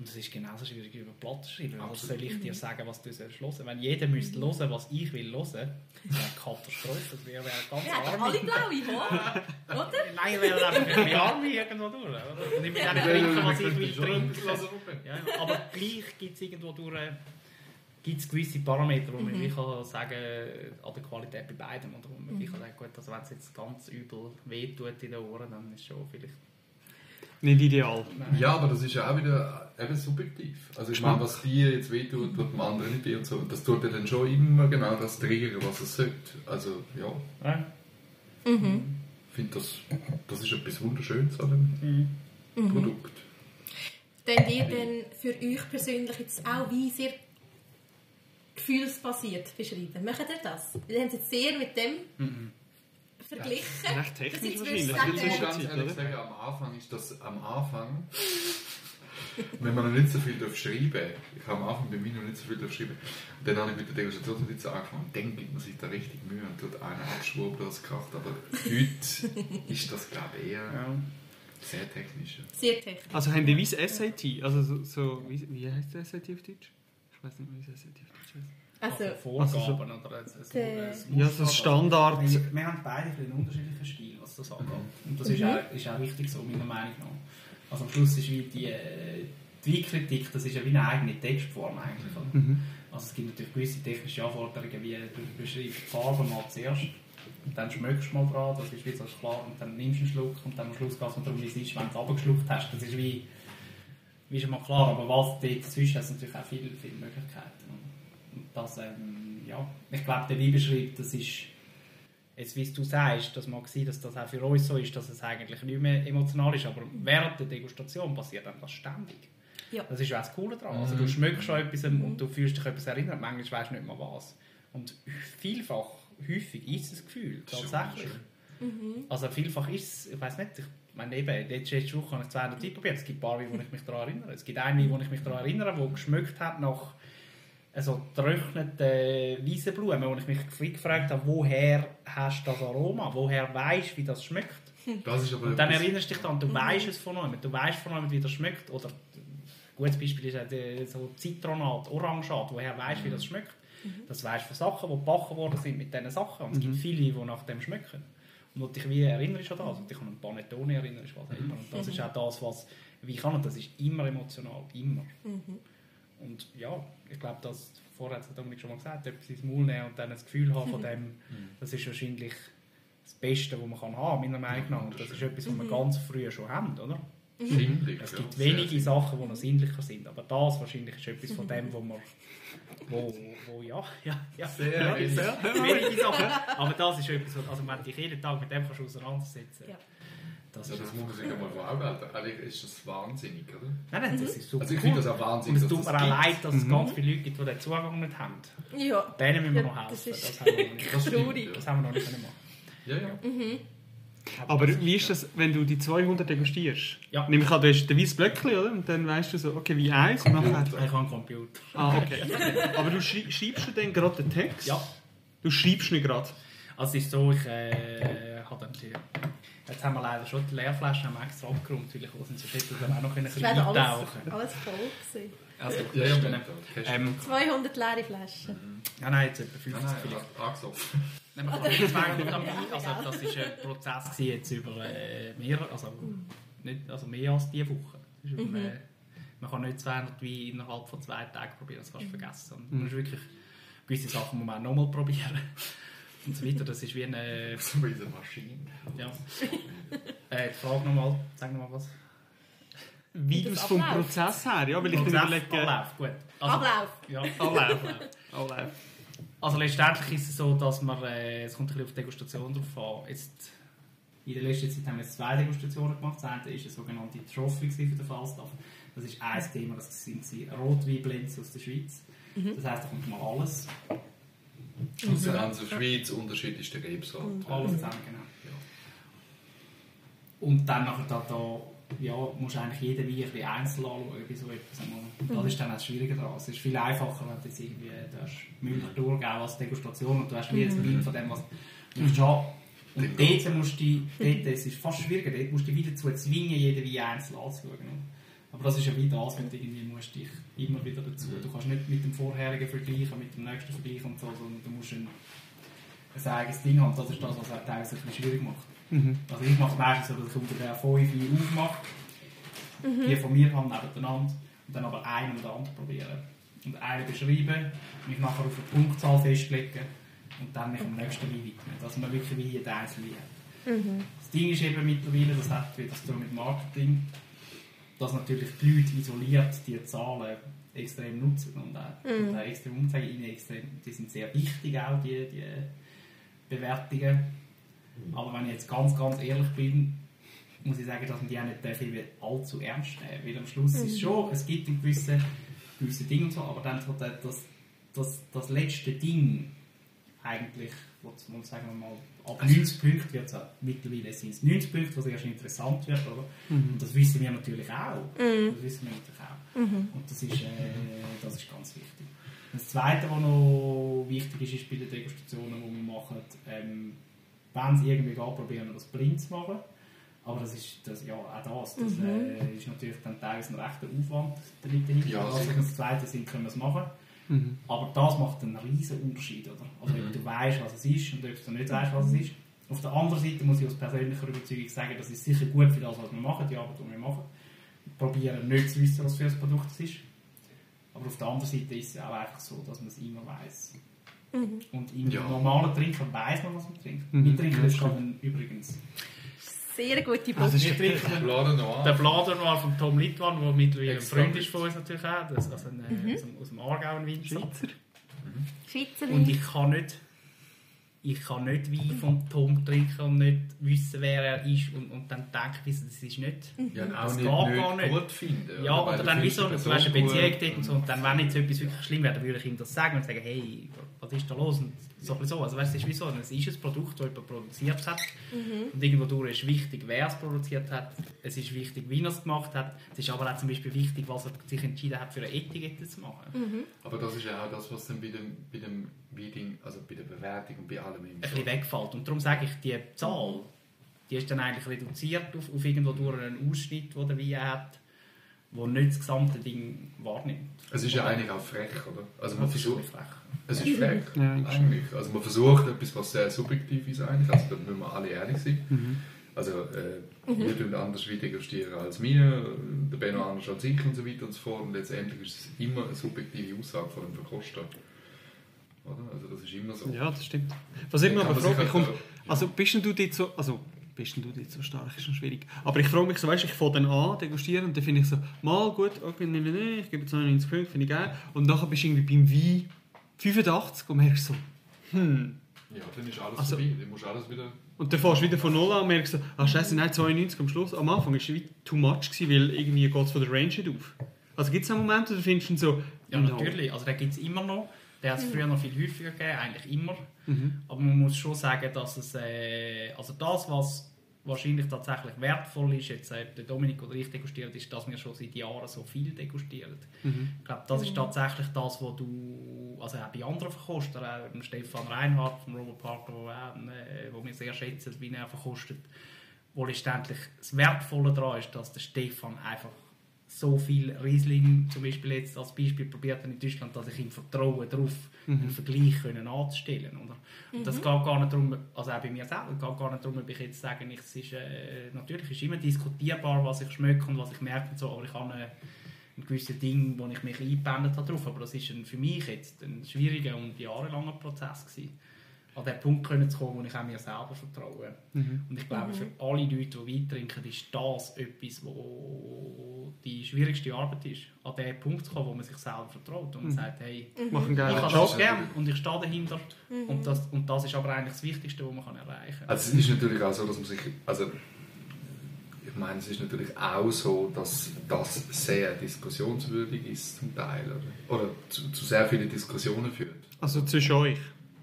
Und es ist genauso schwierig über Platten zu schreiben. Was Absolut. soll ich dir sagen, was du sollst hören? Wenn jeder müsste hören, was ich will hören, das wäre eine Katastrophe. Das wäre ganz Wir haben arm. alle blaue Haare, oder? Nein, ich wäre einfach ein bisschen arm irgendwo durch. Oder? Und ich will auch nicht trinken, was ich will trinken. Ja, ja. Aber gleich gibt es irgendwo durch äh, gibt's gewisse Parameter, wo man Mhm. kann sagen an der Qualität bei beidem. Oder wo man wie kann sagen, gut, also wenn es jetzt ganz übel wehtut in den Ohren, dann ist es schon vielleicht... Nicht ideal. Ja, aber das ist ja auch wieder eben subjektiv. Also ich meine, was dir jetzt wehtut, tut dem anderen nicht weh und so. Und das tut dir dann schon immer genau das triggern, was es sollte. Also ja, Ja. ich finde das, das ist etwas Wunderschönes an dem Mhm. Produkt. Dann ihr denn für euch persönlich jetzt auch, wie sehr gefühlsbasiert beschreiben? Macht ihr das? Wir haben es jetzt sehr mit dem verglichen. Recht technisch wahrscheinlich. Ich muss ganz ehrlich sagen, am Anfang ist das am Anfang, wenn man noch nicht so viel darf schreiben ich habe am Anfang bei mir noch nicht so viel darf schreiben und dann habe ich mit der Degustation jetzt angefangen und dann gibt man sich da richtig Mühe und tut einen abschwurbeln als Kraft, aber heute ist das glaube ich eher Ja. sehr technisch. Sehr technisch. Also haben die wie SAT? Also so, so wie, wie heißt das SAT auf Deutsch? Ich weiß nicht, wie das SAT auf Deutsch heißt. Also, Vorgaben oder ein, ein, Der- ein Ja, so Standard. Wir, wir haben beide ein bisschen einen unterschiedlichen Stil, was das angeht. Und das ist, auch, ist auch richtig so, meiner Meinung nach. Also am Schluss ist wie die, äh, die Weinkritik, das ist ja wie eine eigene Textform eigentlich. Oder? Mhm. Also es gibt natürlich gewisse technische Anforderungen, wie du beschreibst die Farbe mal zuerst und dann schmeckst du mal dran, das ist wie so klar, und dann nimmst du einen Schluck und dann am Schluss geht es darum, wie es ist, wenn du es runtergeschluckt hast. Das ist wie, wie schon mal klar, aber was dort dazwischen hat es natürlich auch viele, viele Möglichkeiten. Das, ähm, ja, ich glaube, der Weinbeschreib, das ist, jetzt wie du sagst, das mag sein, dass das auch für uns so ist, dass es eigentlich nicht mehr emotional ist, aber während der Degustation passiert dann das ständig. Ja. Das ist ja auch das Coole daran. Also du schmeckst schon etwas und du fühlst dich an etwas erinnert, manchmal weißt du nicht mehr was. Und vielfach, häufig ist es das Gefühl, tatsächlich. wunderschön. Also vielfach ist es, ich weiß nicht, ich meine eben, letzte Woche habe ich 200 Wein probiert, es gibt ein paar wo ich mich daran erinnere. Es gibt Wein, wo ich mich daran erinnere, der geschmeckt hat nach also getrockneten Wiesenblumen, wo ich mich gefragt habe, woher hast du das Aroma, woher weißt du, wie das schmeckt. (laughs) Das ist aber Und dann erinnerst du dich daran, du weißt es von jemandem, du weißt von jemandem, wie das schmeckt. Oder ein gutes Beispiel ist auch die- so Zitronat, Orangat, woher weißt du, wie das schmeckt. Das weißt du von Sachen, die gebacken worden sind mit diesen Sachen. Und es gibt viele, die nach dem schmecken. Und dich wie erinnerst an das. Und dich an einen Panettone erinnerst, was immer. Und das ist auch das, was wie kann und das ist immer emotional, immer. Und ja, ich glaube, das vorher hat es Dominik schon mal gesagt, etwas ins Maul nehmen und dann das Gefühl haben von (laughs) dem, das ist wahrscheinlich das Beste, was man kann haben, meiner Meinung nach. Und das ist etwas, was wir ganz früh schon haben, oder? sinnlich. Es ja, gibt sehr wenige. Sachen, die noch sinnlicher sind, aber das wahrscheinlich ist etwas von dem, (laughs) wo man wo, wo ja, ja, ja, Sehr ja, sehr, wenige Sachen, aber das ist etwas, also wenn du dich jeden Tag mit dem kannst auseinandersetzen Ja. Das Ja, das muss man sich einmal vor Augen halten. Eigentlich ist das wahnsinnig, oder? nein, nein, das ist super Also ich cool. finde das auch und wahnsinnig, es dass tut das mir auch leid, dass es ganz viele Leute gibt, die den Zugang nicht haben. ja. Denen müssen wir Ja, noch das helfen. ist Das, haben wir noch nicht. (laughs) Das stimmt. Das haben wir noch nicht können machen. Ja, ja. Aber wie ist das, wenn du die 200 degustierst? Ja. Nehme ich an, du hast den weißen Blöckchen, oder? Und dann weißt du so, okay, wie eins und nachher... Ich habe einen Computer. Ah, okay. Aber du schrei schreibst du dann gerade den Text? Ja. Du schreibst nicht gerade? Also es ist so, ich äh, habe dann die, jetzt haben wir leider schon die Leerflaschen wir extra abgeräumt, weil ich sind so hätte dann auch noch ein bisschen eintauchen. alles, alles voll gewesen. Also, Ja, ja, dann, ja. ähm, 200 leere Flaschen. ja, nein, jetzt etwa Nein, 50 nein, vielleicht. angesoffen. Nein, man kann nicht 200 am Wein, also das ist ein Prozess jetzt über äh, mehr, also, nicht, also mehr als diese Woche. Über, äh, man kann nicht 200 Wein innerhalb von zwei Tagen probieren, das kannst du vergessen. Und man muss wirklich, gewisse Sachen muss man auch nochmal probieren. Und so weiter, das ist wie eine... (laughs) So wie eine Maschine. Ja. äh, die Frage nochmal, sag nochmal was. weitaus das vom abläuft. Prozess her, ja, weil ich mir Prozess, überlege... Ablauf, gut. Also, Ablauf. Ja. (laughs) Ablauf. Ablauf. Also letztendlich ist es so, dass man, äh, es kommt ein bisschen auf die Degustation drauf an. Jetzt, in der letzten Zeit haben wir zwei Degustationen gemacht. Das eine war eine sogenannte Trophy für den Falstaff. Das ist ein Thema, das sind sie Rotweinblends aus der Schweiz. Das heisst, da kommt mal alles, In der Schweiz unterschiedlichste Rebsorten. alles zusammen, genau. Und dann nachher da, da ja, musst du eigentlich jeden Wein ein bisschen einzeln anschauen bei so etwas. Und das ist dann auch das Schwierige daran. Es ist viel einfacher, wenn du jetzt irgendwie, du hast Münch durchgeben als Degustation und du hast wie ein Wein von dem, was du musst haben. Und dort musst du, dort, es ist fast schwieriger, dort musst du wieder dazu zwingen, jeden Wein einzeln anzuschauen. Aber das ist ja wieder das, wenn du irgendwie musst dich immer wieder dazu. Du kannst nicht mit dem vorherigen vergleichen, mit dem nächsten vergleichen und so, sondern du musst ein, ein eigenes Ding haben. Das ist das, was auch teilweise ein bisschen schwierig macht. Mhm. Also ich mache es meistens so, dass ich unter der 5 Wein aufmache, die von mir habe nebeneinander und dann aber einen oder anderen probieren. Und einen beschreiben, mich nachher auf eine Punktzahl festlegen und dann mich am nächsten Wein widmen. Dass man wirklich wie jeden einzelnen hat. Das Ding ist eben mittlerweile, das hat wieder zu tun mit Marketing, dass natürlich die Leute isoliert die Zahlen extrem nutzen und auch, und auch extrem umzeigen. Extrem, die sind sehr wichtig auch, die, die Bewertungen. Aber wenn ich jetzt ganz, ganz ehrlich bin, muss ich sagen, dass man die auch nicht eben allzu ernst nehmen Weil am Schluss ist es schon, es gibt ein gewisse, gewisse Dinge und so, aber dann so das, das, das, das letzte Ding eigentlich, was man sagen wir mal, ab 90 Punkten wird es mittlerweile sind es 90 Punkte, was erst interessant wird, oder? Und das wissen wir natürlich auch. Das wissen wir natürlich auch. Und das ist, äh, das ist ganz wichtig. Das Zweite, was noch wichtig ist, ist bei den Degustationen, die wir machen, ähm, wenn es irgendwie geht, probieren wir das blind zu machen. Aber das ist, das, ja, auch das, das äh, ist natürlich dann teilweise ein rechter Aufwand damit dahinter. Ja, also, das Zweite sind, können wir es machen. Mhm. Aber das macht einen riesen Unterschied, oder? Also ob du weißt, was es ist und ob du nicht weißt, was es ist. Auf der anderen Seite muss ich aus persönlicher Überzeugung sagen, das ist sicher gut für das, was wir machen, die Arbeit, die wir machen. Wir probieren nicht zu wissen, was für ein Produkt es ist. Aber auf der anderen Seite ist es auch einfach so, dass man es immer weiß. Und im Ja. normalen Trinken weiß man, was man trinkt. Mhm. Wir trinken Ja, das schon übrigens. Sehr gute Wir ist trinken Blader Noir. der Blader Noir von Tom Littmann, der mittlerweile ein Freund ist von uns natürlich auch. Das ist also ein, äh, aus, dem, aus dem Aargau ein Winzer. Schweizer. Schweizer Und ich kann nicht, ich kann nicht Wein von Tom trinken und nicht wissen, wer er ist und, und dann denke ich, das ist nicht. ja, auch Das nicht, geht nicht gar nicht. gut finden. Ja, oder du dann wieso, du hast eine Beziehung und so, und dann, wenn jetzt etwas wirklich schlimm wäre, dann würde ich ihm das sagen und sagen, hey, was ist da los? Und so, ein so. Also weißt du, es ist wieso, es ist ein Produkt, das jemand produziert hat und irgendwo durch ist wichtig, wer es produziert hat, es ist wichtig, wie er es gemacht hat, es ist aber auch zum Beispiel wichtig, was er sich entschieden hat, für eine Etikette zu machen. Aber das ist ja auch das, was dann bei dem, bei dem Weeding, also bei der Bewertung und bei allem ein bisschen wegfällt. Und darum sage ich, die Zahl, die ist dann eigentlich reduziert auf, auf irgendwo durch einen Ausschnitt, den der Wein hat, der nicht das gesamte Ding wahrnimmt. Es ist ja eigentlich auch frech, oder? Also man versucht, schon frech. Es ist frech, Ja, eigentlich. Also man versucht etwas, was sehr subjektiv ist eigentlich, also da müssen wir alle ehrlich sein. Mhm. Also äh, wir tun anders wie degustieren als wir, der Benno anders als ich und so weiter und so fort. Und letztendlich ist es immer eine subjektive Aussage von dem Verkoster. Oder? Also das ist immer so. Ja, das stimmt. Was ich Kann aber frage, halt also bist du dort so, also bist denn du dort so stark, ist schon schwierig. Aber ich frage mich so, weißt du, ich fange dann an, degustieren und dann finde ich so, mal gut, okay, nee, nee, nee, ich gebe jetzt 99 Punkte, finde ich geil. Und nachher bist du irgendwie beim Wein 85 und merkst so, hm. Ja, dann ist alles Also- vorbei. Dann musst du alles wieder... Und dann fährst du wieder von Null an und merkst so, ah scheiße, nein, 92 am Schluss. Am Anfang ist es wie too much gewesen, weil irgendwie geht es von der Range nicht auf. Also gibt es auch Momente, da findest du so, Ja, no. natürlich. Also den gibt es immer noch. Den hat es früher noch viel häufiger gegeben, eigentlich immer. Mhm. Aber man muss schon sagen, dass es, äh, also das, was wahrscheinlich tatsächlich wertvoll ist, jetzt äh, der Dominik oder ich degustiert, ist, dass wir schon seit Jahren so viel degustieren. Mhm. Ich glaube, das ist tatsächlich das, was du, also auch bei anderen Verkostern, auch beim Stefan Reinhardt, vom Robert Parker, wo, auch, äh, wo wir sehr schätzen, wie er verkostet, wo letztendlich das Wertvolle daran ist, dass der Stefan einfach so viel Riesling zum Beispiel jetzt als Beispiel probiert in Deutschland, dass ich ihm vertraue darauf, einen Vergleich können anzustellen. Oder? Und das geht gar nicht darum, also auch bei mir selber, geht gar nicht darum, ob ich jetzt sage, ich, es ist, äh, natürlich ist immer diskutierbar, was ich schmecke und was ich merke und so, aber ich habe eine, ein gewisses Ding, wo ich mich eingebändet habe drauf, aber das ist ein, für mich jetzt ein schwieriger und jahrelanger Prozess gewesen. An den Punkt können zu kommen, wo ich auch mir selber vertraue. Mhm. Und ich glaube, für alle Leute, die Wein trinken, ist das etwas, wo die schwierigste Arbeit ist, an den Punkt zu kommen, wo man sich selber vertraut und man Mhm. sagt, hey, einen ich Job. das gerne und ich stehe dahinter. Und, das, und das ist aber eigentlich das Wichtigste, was man kann erreichen kann. Also es ist natürlich auch so, dass man sich, also ich meine, es ist natürlich auch so, dass das sehr diskussionswürdig ist zum Teil oder, oder zu, zu sehr vielen Diskussionen führt. Also zwischen euch?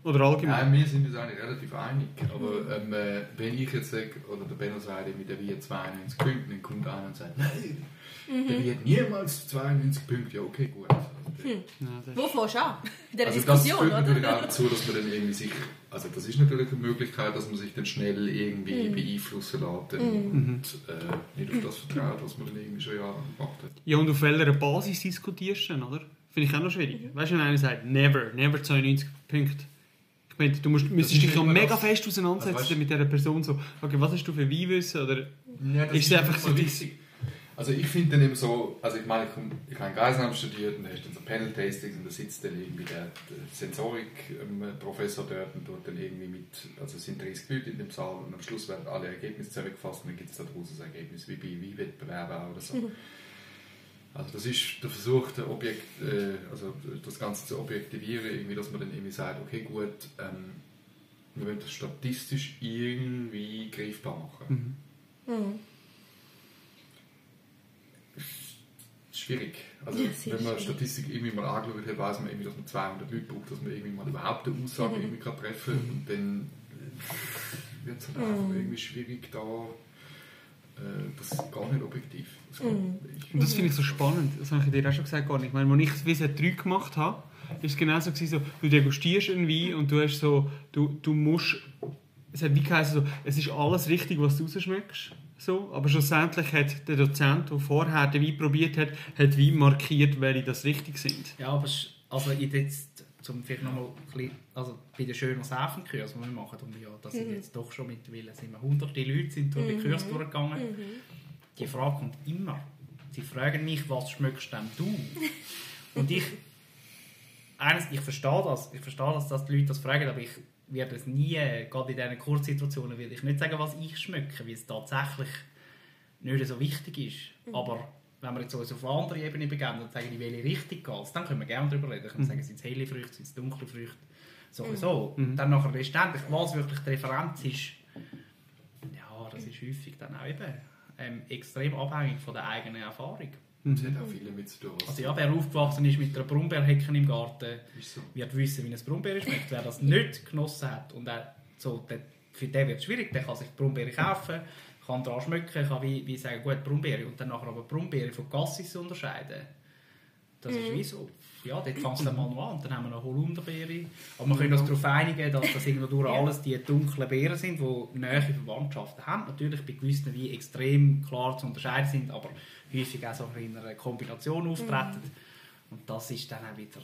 Oder allgemein? Nein, wir sind uns eigentlich relativ einig. Aber ähm, äh, wenn ich jetzt sage, oder der Benno sagt, mit der Wein 92 Punkte, dann kommt einer und sagt, nein, der Wein hat niemals 92 Punkte. Ja, okay, gut. Also, Ja, das- Wo fährst du an? In (laughs) der also das Diskussion, führt natürlich oder? auch dazu, dass man dann irgendwie sich, also das ist natürlich eine Möglichkeit, dass man sich dann schnell irgendwie beeinflussen lässt und äh, nicht auf das vertraut, was man dann irgendwie schon Jahre gemacht hat. Ja, und auf welcher Basis diskutierst du denn, oder? Finde ich auch noch schwierig. Weißt du, wenn einer sagt, never, never 92 Punkte. Ich meine, du musst, müsstest ist dich immer mega das- fest auseinandersetzen Also, weißt- mit dieser Person. So, okay, was hast du für Weinwissen? Oder, Ja, das Ist es einfach so wichtig. Also ich finde dann eben so, also ich meine, ich, komm- ich habe in Geisenheim studiert und da ist dann so Panel-Tastings und da sitzt dann irgendwie der, der Sensorik-Professor dort und tut dann irgendwie mit, also es sind 30 Leute in dem Saal und am Schluss werden alle Ergebnisse zusammengefasst und dann gibt es daraus ein Ergebnis, wie bei Weinwettbewerben auch oder so. (laughs) Also das ist der Versuch, der Objekt, äh, also das Ganze zu objektivieren, irgendwie, dass man dann irgendwie sagt, okay gut, ähm, wir wollen das statistisch irgendwie greifbar machen. Mhm. schwierig. Also, Ja, wenn man. Statistik irgendwie mal angeschaut hat, weiß man irgendwie, dass man 200 Leute braucht, dass man irgendwie mal überhaupt eine Aussage Mhm. irgendwie kann treffen kann. Und dann wird es halt Mhm. einfach irgendwie schwierig, da. Äh, das ist gar nicht objektiv. Mhm. und das finde ich so spannend. Das habe ich dir auch schon gesagt, gar nicht. Ich meine, als ich das Wissen 3 gemacht habe, ist es genau so, gewesen, so, du degustierst einen Wein und du hast so, du, du musst, es hat wie geheißen, so, es ist alles richtig, was du rausschmeckst. So, aber schlussendlich hat der Dozent, der vorher den Wein probiert hat, hat Wein markiert, welche das richtig sind. Ja, aber es- also ich jetzt, zum vielleicht noch mal ein bisschen, also bei den schönen Seifenkurs, die wir machen, und ja, das sind jetzt doch schon mittlerweile sind wir hunderte Leute sind durch die Kurs durchgegangen. Die Frage kommt immer. Sie fragen mich, was schmeckst denn du? Und ich, eines, ich verstehe das, ich verstehe das, dass die Leute das fragen, aber ich werde es nie, gerade in diesen Kurzsituationen, werde ich nicht sagen, was ich schmecke, weil es tatsächlich nicht so wichtig ist. Aber wenn wir jetzt uns auf eine andere Ebene begeben und sagen, in welche Richtung geht es, dann können wir gerne darüber reden. Dann können wir sagen, sind es helle Früchte, sind es dunkle Früchte, sowieso. Dann nachher letztendlich, was wirklich die Referenz ist, ja, das ist häufig dann auch eben ähm, extrem abhängig von der eigenen Erfahrung. das hat auch viel damit zu tun. Also ja, wer aufgewachsen ist mit einer Brombeerhecke im Garten, so. wird wissen, wie ein Brombeere schmeckt. Wer das nicht genossen hat und auch so, der, für den wird es schwierig, der kann sich Brombeere kaufen, kann daran schmecken, kann wie, wie sagen, gut, Brombeere und dann nachher aber Brombeere von Cassis unterscheiden. Das ist wie so, ja, dort fängt es dann mal noch an. Und dann haben wir noch Holunderbeere. Aber wir können uns darauf einigen, dass das irgendwo durch alles die dunklen Beeren sind, die nahe Verwandtschaften haben. Natürlich bei gewissen wie extrem klar zu unterscheiden sind, aber häufig auch so in einer Kombination auftreten. Und das ist dann auch wieder...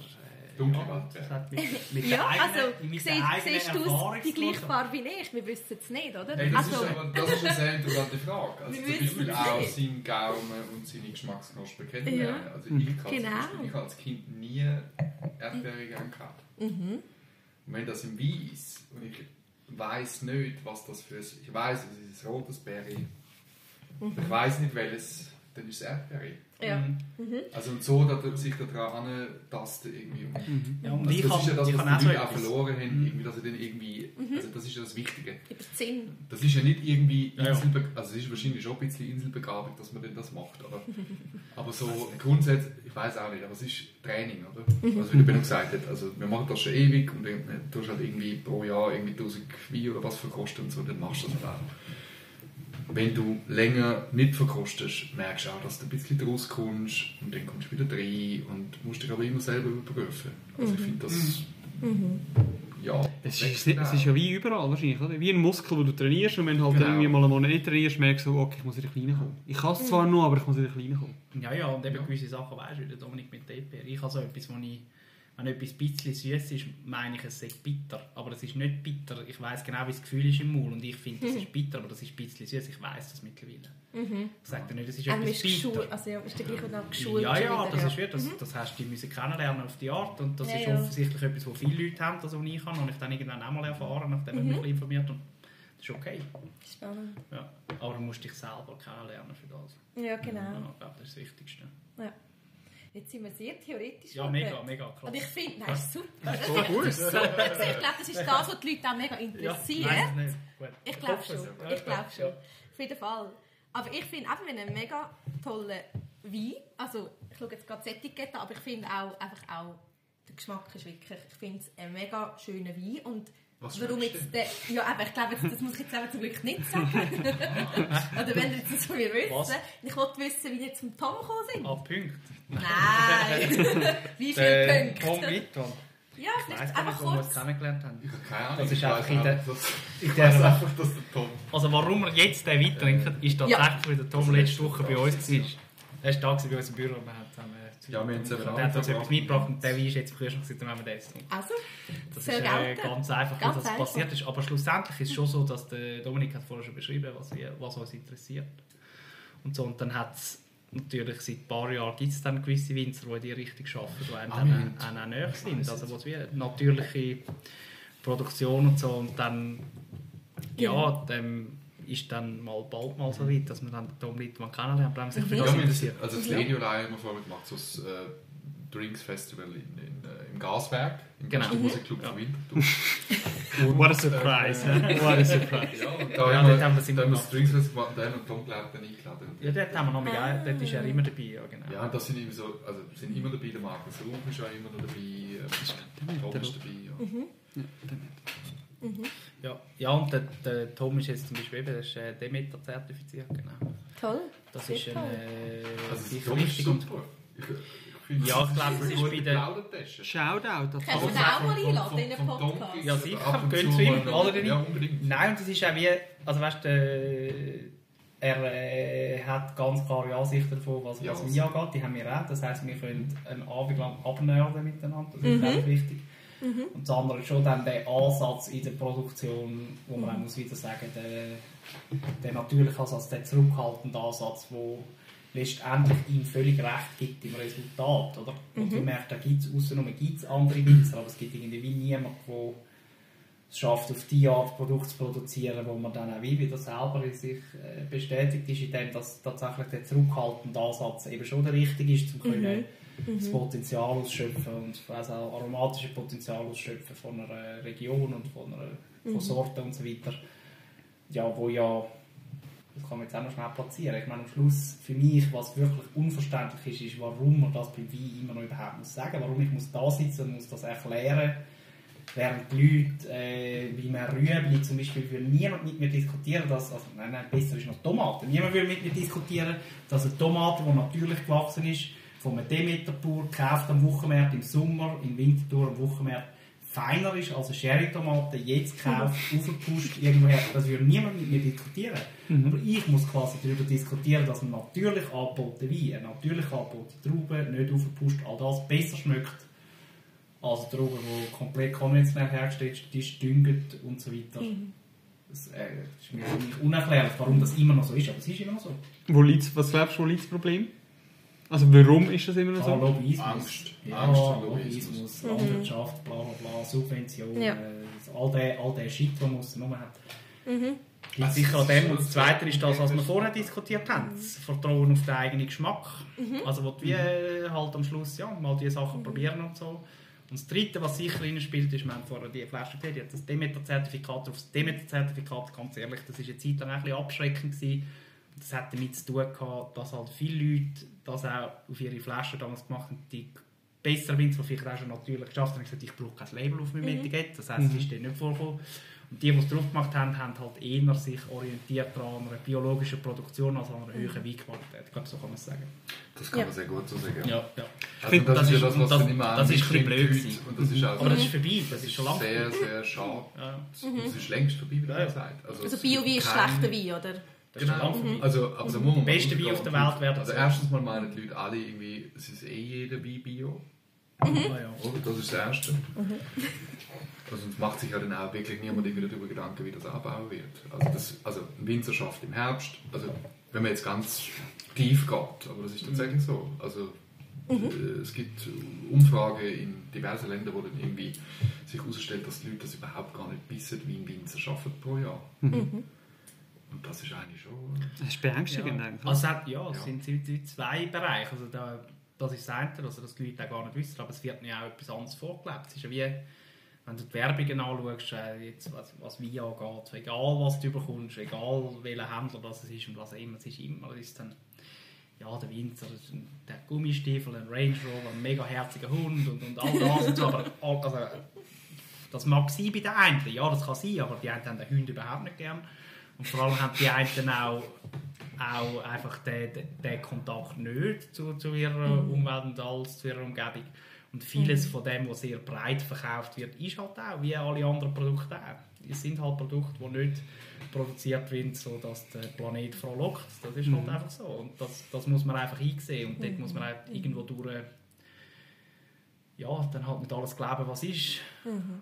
Dunkle ja, Waldbeere. das hat mit, mit (laughs) Ja, eigenen, also mit siehst, siehst du die gleiche Farbe wie ich? Wir wissen es nicht, oder? Hey, das, also, ist aber, das ist eine sehr interessante Frage. Also Wir zum Beispiel auch nicht. seinen Gaumen und seine Geschmacksknospen kennenlernen. Ja. Also ich kann Genau. Beispiel, ich habe als Kind nie Erdbeere gern gehabt. Mhm. Und wenn das im Wein ist und ich weiß nicht, was das für ein... Ich weiß, es ist ein rotes Berry. Mhm. Ich weiß nicht, welches, dann ist es Erdbeere. Ja. Mhm. Also und so, dass er sich daran tasten irgendwie. Und Ja, und also ich das kann, ist ja das, ich was die Leute auch verloren haben, Mhm. irgendwie, dass sie dann irgendwie... Also das ist ja das Wichtige. Das ist ja nicht irgendwie Ja, ja. Inselbe also es ist wahrscheinlich schon ein bisschen Inselbegabung, dass man denn das macht, aber, aber so grundsätzlich, ich weiß auch nicht, aber es ist Training, oder? Also wie der Benno gesagt hat, also wir machen das schon ewig und dann äh, tust halt irgendwie pro Jahr irgendwie 1000 Wein oder was verkosten und so, dann machst du das halt auch. Wenn du länger nicht verkostest, merkst du auch, dass du ein bisschen draus kommst und dann kommst du wieder rein und musst dich aber immer selber überprüfen. Also ich finde das, ja, Es ist, es ist ja wie überall wahrscheinlich, oder? Wie ein Muskel, den du trainierst und wenn du halt Genau. irgendwie mal einen Monat nicht trainierst, merkst du, okay, ich muss in den Kleinen kommen. Ich kann es zwar noch, aber ich muss in den Kleinen kommen. Ja, ja, und eben Ja. gewisse Sachen weißt du, wie der Dominik mit DPR. Ich habe so etwas, wo ich, wenn etwas ein bisschen süß ist, meine ich, es sei bitter. Aber es ist nicht bitter. Ich weiß genau, wie das Gefühl ist im Maul und ich finde, das ist bitter, aber das ist ein bisschen süß. Ich weiß das mittlerweile. Mhm. Ich sage dir nicht, es ist Ähm, etwas bitter. also ja, ist der gleiche geschult Ja, ja, das ja. ist wieder, das, das hast du müssen kennenlernen auf die Art und das Ja, ist ja. offensichtlich etwas, was viele Leute haben, das was ich habe, und ich dann irgendwann auch mal erfahren, nachdem ich Mhm. mich bisschen informiert habe. Das ist okay. Spannend. Ja. Aber du musst dich selber kennenlernen für das. Ja, genau. Ja, ich glaube, das ist das Wichtigste. Jetzt sind wir sehr theoretisch Ja, mega, mega krass. Und ich finde, nein, ist super. Das ist voll gut. super. gewesen. Ich glaube, das ist das, was die Leute auch mega Ja, interessiert. nein, nicht. Gut. Ich glaube schon. ja. Ich glaube schon. Ja. Auf jeden Fall. Aber ich finde einfach einen mega tollen Wein. Also, ich schaue jetzt gerade das Etikett an, aber ich finde auch, einfach auch, der Geschmack ist wirklich, ich finde es ein mega schöner Wein. Und Was warum jetzt der, ja, aber ich glaube, das muss ich jetzt eben zum Glück nicht sagen. (laughs) Oder wenn ihr jetzt das von mir Was? wissen. Ich wollte wissen, wie ihr zum Tom gekommen sind. Ah, Punkt. Nein! (laughs) wie viele Der Punkte? Tom Witton. Ja, Ich vielleicht weiß gar einfach nicht, wo wir kurz. kennengelernt haben. Ich habe keine Ahnung. Das ist ich einfach in der- dass- Ich der, einfach, dass der Tom... also warum wir jetzt den Wein trinken, ist tatsächlich, weil der Tom letzte Woche bei uns war. Er war da bei uns im Büro und wir haben Ja, wir haben zusammen und er hat uns Abend etwas mitgebracht und der Wein ist jetzt im Kühlschrank und haben wir den jetzt. Also, Das Sehr ist äh, ganz einfach, wie Ganz das einfach. passiert ist. Aber schlussendlich ist es schon so, dass der Dominik hat vorher schon beschrieben, was, was uns interessiert. Und, so, und dann hat es natürlich seit ein paar Jahren gibt es dann gewisse Winzer, die in die Richtung arbeiten, die einem Ah, dann wir auch, auch näher sind. Also was wie natürliche Produktion und so. Und dann ja, dann ist dann mal bald mal so weit, dass man dann den Tom Littmann kennenlernt, weil man sich für Ja, das interessiert. also das. Ledio Line haben wir vorher gemacht, so das äh, Drinks Festival in, in, äh, im Gaswerk, im Genau. Musikclub Ja. von Winterthur. (laughs) What a surprise. Äh, What a surprise. Ja, und da dort haben wir, haben wir da es immer haben wir das. Drinks Festival gemacht und dann haben wir Tom Glaub dann eingeladen. Ja, dort haben wir noch mit, Ah. dort ist er immer dabei. Ja, genau. Ja, das sind immer so, also sind immer dabei, der Markus Ruf ist auch immer noch dabei, ähm, Tom ist dabei. Ja. Ja, ja und der, der Tom ist jetzt zum Beispiel eben, der ist äh, Demeter zertifiziert, genau. toll. Das Sehr ist ein äh, Also ist wichtig und finde, Ja, ich das glaube, ist es ist bei der- Plaudertasche. Shoutout. Tom. wir den auch mal einladen in den Podcast? Ja, sicher, gehen zu ihm? Ja, unbedingt. Nein, und das ist auch wie, also weißt du, äh, er äh, hat ganz klare Ansichten davon, was, Ja, Wein angeht. Die haben wir auch. Das heisst, wir können einen Abend lang abnörden miteinander. Das ist Mhm. auch wichtig. Und das andere ist schon dann der Ansatz in der Produktion, wo man auch muss wieder sagen, der, der natürliche Ansatz, der zurückhaltende Ansatz, der letztendlich ihm völlig recht gibt im Resultat. Oder? Und Mhm. ich merke, da gibt es außenrum gibt's andere Winzer, aber es gibt irgendwie niemanden, der es schafft, auf die Art Produkt zu produzieren, wo man dann auch wie wieder selber in sich äh, bestätigt ist, indem dass tatsächlich der zurückhaltende Ansatz eben schon der richtige ist, um können das Potenzial ausschöpfen und also auch aromatische Potenzial ausschöpfen von einer Region und von, einer, von Sorten und so weiter. Ja, wo ja, das kann man jetzt auch noch schnell platzieren. Ich meine, am Schluss für mich, was wirklich unverständlich ist, ist, warum man das beim Wein immer noch überhaupt muss sagen. Warum ich muss da sitzen und muss das erklären. Während die Leute, äh, wie man Rüebli zum Beispiel, will niemand mit mir diskutieren, dass, also, nein, nein, besser ist noch Tomaten. Niemand will mit mir diskutieren, dass eine Tomate, die natürlich gewachsen ist, von einem Demeter-Bauer, gekauft am Wochenmarkt im Sommer, im Winterthur am Wochenmarkt, feiner ist als eine Sherry-Tomate, jetzt gekauft, aufgepusht, irgendwoher. Das würde niemand mit mir diskutieren. Aber ich muss quasi darüber diskutieren, dass ein natürlich angebotener Wein, eine natürlich angebotene Traube, nicht aufgepusht, all das besser schmeckt als eine Traube, die komplett konventionell hergestellt ist, düngt und so weiter. Das, äh, das ist mir unerklärlich, warum das immer noch so ist, aber es ist immer noch so. Wo liegt's, was glaubst du, wo liegt das Problem? Also warum ist das immer noch Ah, so? Lobbyismus. Angst. Ja, Angst Lobbyismus, Lobbyismus. Landwirtschaft, bla bla bla, Subventionen, Ja. äh, all der, all der Shit, den man aussen hat. Mhm. Liegt sicher an dem. Und das Zweite ist das, was wir vorher diskutiert haben. Das Vertrauen auf den eigenen Geschmack. Also wo du wie äh, halt am Schluss ja, mal diese Sachen probieren und so. Und das Dritte, was sicher reinspielt, ist, wir haben vorher die Flasche gesehen, die hat das Demeter-Zertifikat. Auf das Demeter-Zertifikat, ganz ehrlich, das war eine Zeit lang ein bisschen abschreckend. Gewesen. Das hat damit zu tun gehabt, dass halt viele Leute das auch auf ihre Flaschen damals gemacht haben, die besser Winzer, die vielleicht auch schon natürlich geschafft haben, haben gesagt, ich brauche kein Label auf meinem Etikett. Das heisst, es ist denen nicht vorgekommen. Und die, die es drauf gemacht haben, haben halt eher sich orientiert an einer biologischen Produktion als an einer höheren Weinqualität. Ich glaube, so kann man es sagen. Das kann Ja. man sehr gut so sagen. Ja, ja. Also finde, das, das ist ja das, was das- dann immer das ist ein blöd. Und das ist auch Aber das ist vorbei, das ist schon lange sehr, vorbei. sehr schade. Ja, Das ist längst vorbei, wie Ja, man ja. sagt. Also es Bio-Wein ist schlechter Wein, oder? Das ist Genau. lange vorbei. Also, also muss man mal Weine auf der. Welt werden Also so. erstens mal meinen die Leute alle irgendwie, es ist eh jeder Wein Bio. Ah, ja. Oder? Das ist das Erste. Also, es macht sich ja dann auch wirklich niemand irgendwie darüber Gedanken, wie das anbauen wird. Also, das, also Winzerschaft im Herbst, also wenn man jetzt ganz tief geht, aber das ist tatsächlich so. Also, äh, es gibt Umfragen in diversen Ländern, wo dann irgendwie sich herausstellt, dass die Leute das überhaupt gar nicht wissen, wie ein Winzer arbeitet pro Jahr. Und das ist eigentlich schon... Das ist beängstigend Ja. eigentlich. Also, hat- ja, es Ja. sind, zwei Bereiche. Also da, das ist das eine, also dass die Leute auch gar nicht wissen, aber es wird ja auch etwas anderes vorgelebt. Es ist ja wie, wenn du die Werbungen anschaust, äh, jetzt, was, was Wein angeht, egal was du bekommst, egal welcher Händler das ist und was auch immer, es ist immer es ist dann ja, der Winzer, das der hat Gummistiefel, ein Range Rover, ein mega herziger Hund und, und all das und so, aber also, das mag sein bei den einen, ja, das kann sein, aber die einen haben den Hund überhaupt nicht gern. Und vor allem haben die einen auch, auch einfach den, den, Kontakt nicht zu, zu ihrer Umwelt und alles, zu ihrer Umgebung. Und vieles von dem, was sehr breit verkauft wird, ist halt auch, wie alle anderen Produkte auch. Es sind halt Produkte, die nicht produziert werden, sodass der Planet frohlockt. Das ist halt einfach so. Und das, das muss man einfach einsehen. Und dort muss man halt irgendwo durch ja, dann halt nicht alles glauben, was ist.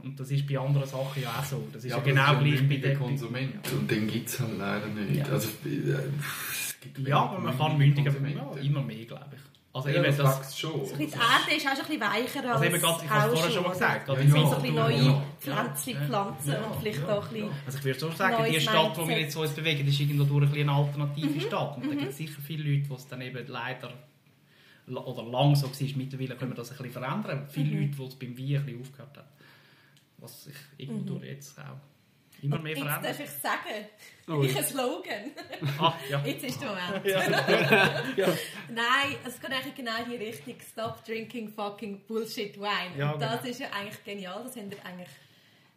Und das ist bei anderen Sachen ja auch so. Das ist ja, aber genau gleich bei den Konsument und den gibt es halt leider nicht. Ja. Also, äh, es gibt Ja, aber man kann mündiger ja, Konsumenten. immer mehr, glaube ich. Also Ja, eben das das, schon. Die Erde ist auch schon ein bisschen weicher als also eben gerade, ich habe es vorher schon mal gesagt. Ja, gerade Es sind so ja, ein bisschen ja, neue ja. Pflanzen, Ja. Pflanzen Ja, und vielleicht ja, auch ein bisschen... Also ich würde schon sagen, die Stadt, wo wir Mindset. jetzt uns bewegen, ist irgendwo durch ein bisschen eine alternative Stadt. Und da gibt es sicher viele Leute, die es dann eben leider oder lang so war. Mittlerweile können wir das ein bisschen verändern. Viele Leute, die es beim Wein ein bisschen aufgehört haben. Was sich irgendwo durch jetzt auch immer mehr Jetzt darf verändert. ich sagen, Oh, ich ein Slogan. Ah, ja. (laughs) Jetzt ist der Moment. (laughs) ja. Nein, es geht eigentlich genau in die Richtung Stop drinking fucking Bullshit Wine. Ja, und das genau. ist ja eigentlich genial. Das haben wir eigentlich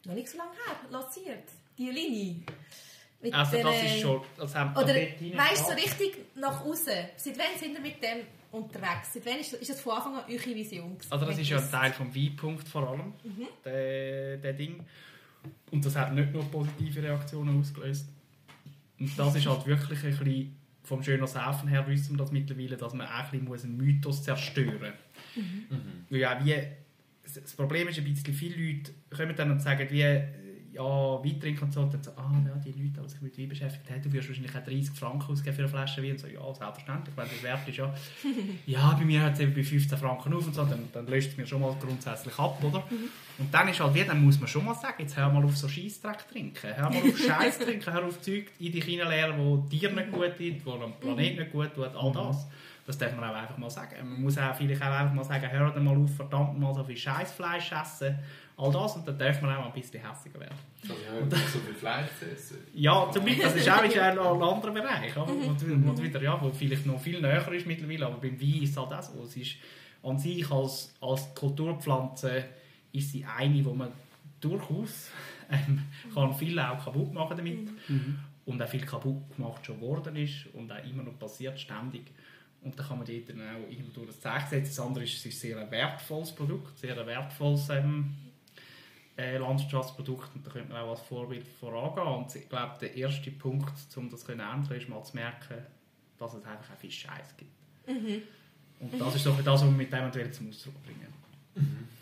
noch nicht so lange her lanciert. Die Linie. Mit Also das der- ist schon... Das haben Oder weißt du, so richtig nach außen. Seit wann sind wir mit dem unterwegs? Seit wann ist, ist das von Anfang an eure Vision? gewesen? Also das ist ja ein? Teil vom Weinpunkt vor allem, der, der Ding. Und das hat nicht nur positive Reaktionen ausgelöst. Und das ist halt wirklich ein bisschen, vom schönen Saufen her wissen wir das mittlerweile, dass man auch ein bisschen muss einen Mythos zerstören muss. Weil ja, wie, das Problem ist ein bisschen, viele Leute kommen dann und sagen, wie, ja, Wein trinken und so, und dann so, ah, ja, die Leute, die sich mit Wein beschäftigt haben, du wirst wahrscheinlich auch 30 Franken ausgeben für eine Flasche Wein. Und so, ja, selbstverständlich, wenn das wert ist, ja. (laughs) ja, bei mir hört es eben bei 15 Franken auf und so, dann, dann löst es mir schon mal grundsätzlich ab, oder? Und dann ist halt wie, dann muss man schon mal sagen, jetzt hör mal auf so Scheissdreck trinken, hör mal auf (laughs) Scheiß trinken, hör auf Zeug in dich hineinleeren, wo dir nicht gut tut, wo dem Planet nicht gut tut, all das. Das darf man auch einfach mal sagen. Man muss auch vielleicht auch einfach mal sagen, hör mal auf, verdammt mal so viel Scheißfleisch essen, all das, und dann darf man auch mal ein bisschen hässiger werden. Also, ja, nicht so viel Fleisch zu essen. Ja, zum Beispiel, das ist auch wieder ein, ein anderer Bereich? Wo, du- wo, du wieder, ja, wo vielleicht noch viel näher ist mittlerweile, aber beim Wein ist es halt auch so. Es ist an sich als, als Kulturpflanze ist sie eine, die man durchaus ähm, kann viel auch kaputt machen damit und auch viel kaputt gemacht schon worden ist und auch immer noch passiert, ständig. Und da kann man dort dann auch irgendwo durch das Zeichen setzen. Das andere ist, es ist sehr ein wertvolles Produkt, sehr ein wertvolles ähm, äh, Landschaftsprodukt und da könnte man auch als Vorbild vorangehen. Und ich glaube, der erste Punkt, um das zu ändern, ist mal zu merken, dass es einfach auch viel Scheiß gibt. Und das ist doch das, was wir mit dem zum Ausdruck bringen.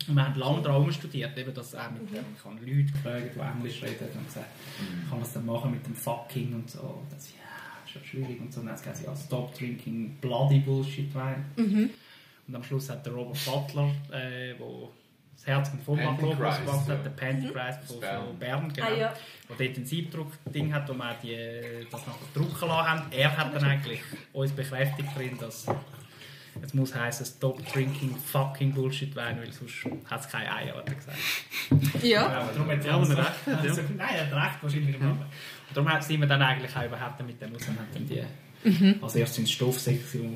Und wir haben lange daran studiert, eben das auch mit dem, ich habe Leute gefragt, die Englisch reden und gesagt, kann man es dann machen mit dem Fucking und so. Und dann so, ja, ist schon schwierig und so. Und dann haben sie ja, stop drinking bloody bullshit Wein. Und am Schluss hat der Robert Butler, äh, wo das Herz und Vollmacht Pantychrist, gemacht hat, ja. der Pantychrist von, Bern. von Bern, genau. Ah, ja. Wo dort ein Siebdruck-Ding hat, wo wir die, das nachher drucken lassen haben. Er hat dann eigentlich uns bekräftigt drin, dass es muss heißen Stop drinking fucking Bullshit Wein, weil sonst hat es keine Eier, hat er gesagt. Ja. Ja, darum hat Ja, er aber recht hat, ja. also, (laughs) Nein, er hat recht, wahrscheinlich. Mhm. Und darum sind wir dann eigentlich auch überhaupt mit dem raus und haben dann die als erstes ins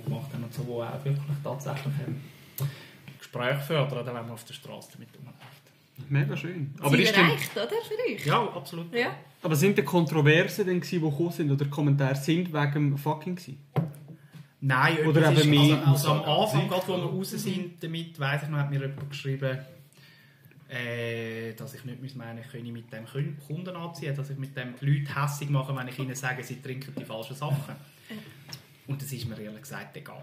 gemacht haben und so, wo auch wirklich tatsächlich ähm, Gespräche fördern, wenn man auf der Straße damit rumläuft. Mega schön. Aber, ist denn, erreicht, oder? Für euch? Ja, absolut. Ja. aber sind die Kontroversen, denn, gewesen, die gekommen sind, oder Kommentare sind wegen dem Fucking gewesen? Nein, Oder eben ist, mehr also, also am. Anfang, gerade wo wir raus sind damit, weiss ich noch, hat mir jemand geschrieben, äh, dass ich nicht meine, ich könne mit dem Kun- Kunden anziehen, dass ich mit dem die Leute hässig mache, wenn ich ihnen sage, sie trinken die falschen Sachen. Und das ist mir ehrlich gesagt egal.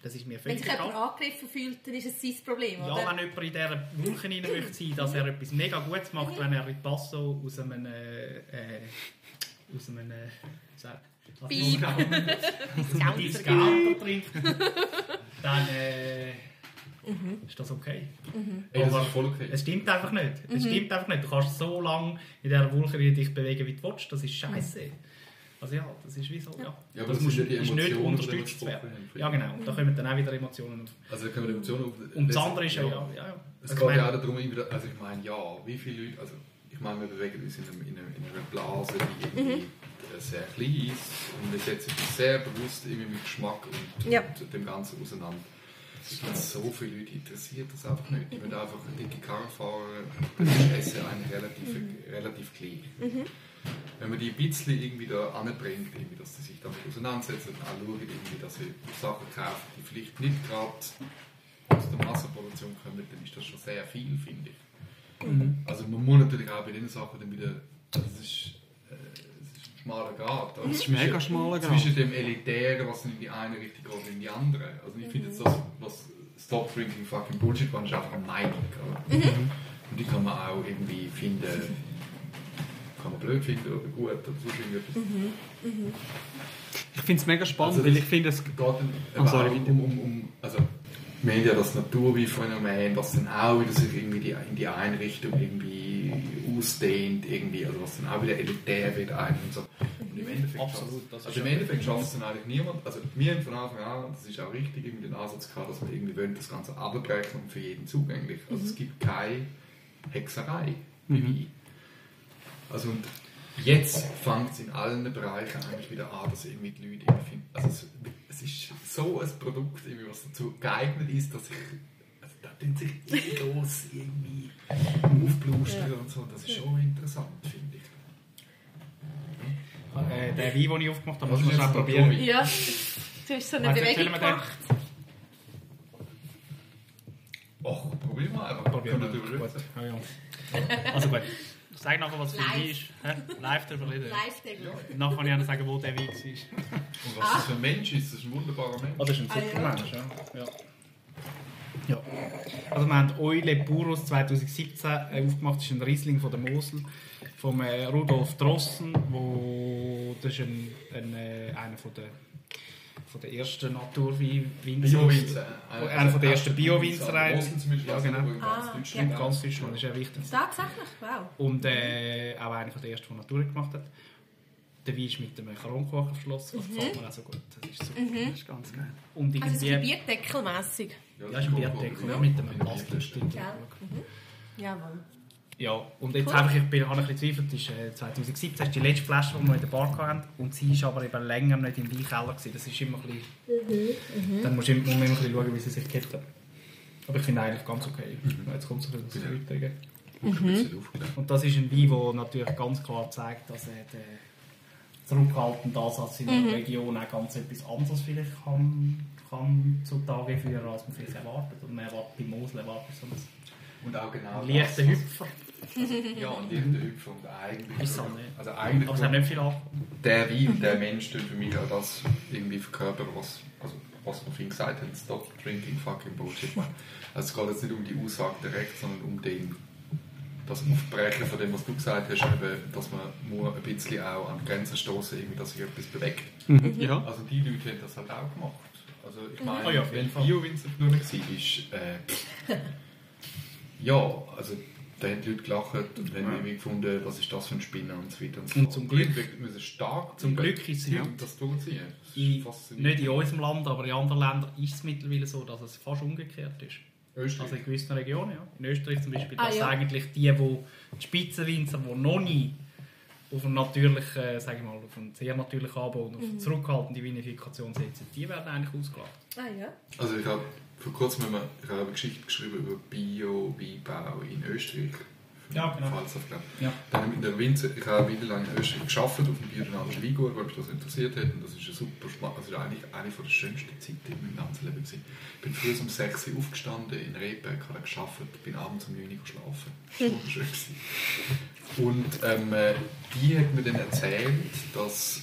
Das ist mir Wenn völlig sich jemand angegriffen fühlt, dann ist es sein Problem, Ja, oder? wenn jemand in dieser Wolke rein möchte sein, dass er etwas mega Gutes macht, wenn er Ripasso aus einem... Äh, äh, aus einem... Äh, Piep. noch? Discounter Discounter trinkt, dann äh, ist das okay. Ey, das ist okay. Es stimmt einfach nicht. Es stimmt einfach nicht. Du kannst so lange in dieser Wolke dich bewegen, wie du willst. Das ist scheiße. Also ja, das ist wie so. Ja. Ja, aber das das muss, die ist nicht unterstützt werden. Ja genau, da kommen dann auch wieder Emotionen. Also da können wir die Emotionen auf. Und das andere ist ja, ja, ja. ja. Es Also geht ja auch darum, also ich meine, ja, wie viele Leute, also ich meine, wir bewegen uns in, einem, in, einer, in einer Blase, die irgendwie äh, sehr klein ist und wir setzen uns sehr bewusst irgendwie mit Geschmack und, Ja. und dem Ganzen auseinander. Es gibt so viele Leute, interessiert das einfach nicht. Die wollen einfach eine dicke Karre fahren, das ist Essen relativ, relativ klein. Wenn man die bisschen irgendwie da anbringt, irgendwie, dass sie sich damit auseinandersetzen und auch schauen, irgendwie, dass sie Sachen kaufen, die vielleicht nicht gerade aus der Massenproduktion kommen, dann ist das schon sehr viel, finde ich. Also man muss natürlich auch bei den Sachen dann wieder, das ist, äh, es ist ein schmaler Grad. Das ist ein mega schmaler Grad. Zwischen dem Elitären, was in die eine Richtung geht und in die andere. Also ich finde jetzt das, was Stop Drinking Fucking Bullshit war, ist einfach eine Meinung. Oder? Und die kann man auch irgendwie finden, kann man blöd finden oder gut oder so irgendetwas. Ich finde es mega spannend, Also weil ich finde, es Es geht eben sorry, um, um, um also wir haben ja das Naturwie-Phänomen, das dann auch wieder sich irgendwie die, in die eine Richtung irgendwie ausdehnt, irgendwie, also was dann auch wieder elitär wird ein und so. Und im Endeffekt Absolut, schafft- also im Endeffekt schafft es dann eigentlich niemand, also wir haben von Anfang an, und das ist auch richtig, irgendwie den Ansatz gehabt, dass wir irgendwie wollen, das Ganze abbrechen und für jeden zugänglich. Also es gibt keine Hexerei wie Wein. Also und jetzt fängt es in allen Bereichen eigentlich wieder an, dass irgendwie die Leute irgendwie finden, also es, es ist so ein Produkt, irgendwie, was dazu geeignet ist, dass ich, also da tun sich Egos irgendwie aufblustern und so, das ist schon interessant, finde ich. äh, der Wein, den ich aufgemacht habe, muss man noch probieren. Probi? Ja, du hast so eine Warte, Bewegung gemacht. Och, probier mal einfach. Probieren Können wir. wir drüber Gut. Ja, ja. Also gut. Sag nachher, was für ein. Wein ist. Hä? Live darüber reden. Live der Ja. Nachher kann ich auch noch sagen, wo der Wein war. Und was das für ein Mensch ist, das ist ein wunderbarer Mensch. Oh, das ist ein Ah, super ja. Mensch, ja. ja. Ja. Also wir haben Eule Purus 2017 äh, aufgemacht, das ist ein Riesling von der Mosel, von äh, Rudolf Drossen, wo, das ist ein, ein, äh, einer von der, von der ersten Naturwinzer. Bio-Winzer. Einer von der ersten Bio-Winzereien. Zum Beispiel, Ja, ja, genau. Ah, ganz ja. Deutschland. Ganz Deutschland, das ist ja wichtig. Tatsächlich, wow. Und äh, auch einer von der ersten, der Natur gemacht hat. Der Wein ist mit einem Kronkorken verschlossen, das gefällt mir auch so gut. Das ist super. das ist ganz geil. Und Also so irgendwie... bierdeckelmässig. Ja, ist ein Bierdeckel, ja, mit einem Plastikusstil. Gell? Mhm. Jawohl. Ja, und jetzt Cool. einfach, ich bin, habe ein bisschen gezweifelt, das ist äh, 2017 ist die letzte Flasche, die wir in der Bar hatten. Und sie ist aber eben länger nicht im Weinkeller gewesen. Das ist immer ein bisschen... Dann musst du immer, muss man immer ein bisschen schauen, wie sie sich gibt. Aber ich finde eigentlich ganz okay. Jetzt kommt so ein bisschen. Ein bisschen aufgenommen. Und das ist ein Wein, der natürlich ganz klar zeigt, dass er den zurückhaltenden Ansatz in der Region auch ganz etwas anderes vielleicht kann, kann zutage führen, als man vielleicht erwartet. Und man erwartet bei Mosel erwartet so einen Und auch genau leichten das, Hüpfer. Ja, und leichten Hüpfer und eigentlich... Ist so, ne? Also eigentlich... Aber es hat nicht viel an. der Wein, der Mensch tut für mich auch das irgendwie verkörpern, was, also, was wir vorhin gesagt haben, stop drinking fucking bullshit. Man. Also es geht jetzt nicht um die Aussage direkt, sondern um den, das Aufbrechen von dem, was du gesagt hast, eben, dass man muss ein bisschen auch an die Grenzen stoßen, irgendwie, dass sich etwas bewegt. Ja. Also die Leute haben das halt auch gemacht. Also ich meine, Oh ja, auf jeden wenn Fall. Bio-Winzer nur nicht war, ist, äh, (laughs) ja, also da haben die Leute gelacht und haben irgendwie gefunden, was ist das für ein Spinner und so weiter und so Und zum Glück- müssen stark Zum. Glück ist es Ja, ja. das durchziehen. Das ist In, nicht in unserem Land, aber in anderen Ländern ist es mittlerweile so, dass es fast umgekehrt ist. Österreich. Also in gewissen Regionen, ja. In Österreich zum Beispiel, Ah, dass ja. eigentlich die, wo die Spitzenwinzer, die noch nie auf einen natürlichen, äh, sage ich mal, auf einen sehr natürlichen Anbau und auf eine zurückhaltende Vinifikation setzen, die werden eigentlich ausgelacht. Ah ja. Also ich habe vor kurzem haben wir, eine Geschichte geschrieben über Bio-Weinbau in Österreich. Ja, genau. Ich. Ja. Dann habe ich in der Winzer, ich habe wieder lang in Österreich geschafft auf dem biodynamischen Weingut, weil mich das interessiert hat. Und das ist eine super spannend, das ist eigentlich eine von der schönsten Zeiten in meinem ganzen Leben gewesen. Ich bin früh um 6 Uhr aufgestanden, in Rehberg, habe geschafft, bin abends um 9 Uhr geschlafen. Das war (laughs) wunderschön. gewesen. Und ähm, äh, die hat mir dann erzählt, dass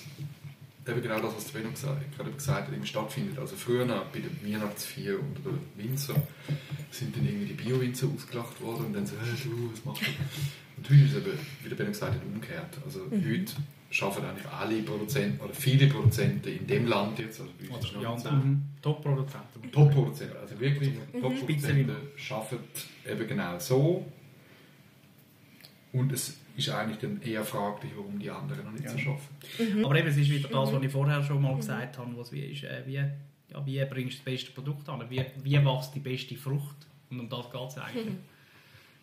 eben genau das, was Sven gesagt, gerade gesagt hat, eben stattfindet. Also früher bei der Weihnachtsfeier und der Winzer sind dann irgendwie die Bio-Winzer ausgelacht worden und dann so, hey, du, was machst du? Und heute ist es eben, wie der Ben gesagt hat, umgekehrt. Also heute arbeiten eigentlich alle Produzenten oder viele Produzenten in dem Land jetzt, also bei uns Oder noch ja. Mhm. Top-Produzenten. Top-Produzenten, also wirklich Mhm. Top-Produzenten arbeiten eben genau so. Und es ist eigentlich dann eher fraglich, warum die anderen noch nicht so Ja. arbeiten. Aber eben, es ist wieder das, was ich vorher schon mal gesagt habe, was wie ist, äh, wie, ja, wie bringst du das beste Produkt an, wie, wie wächst die beste Frucht und um das geht es eigentlich.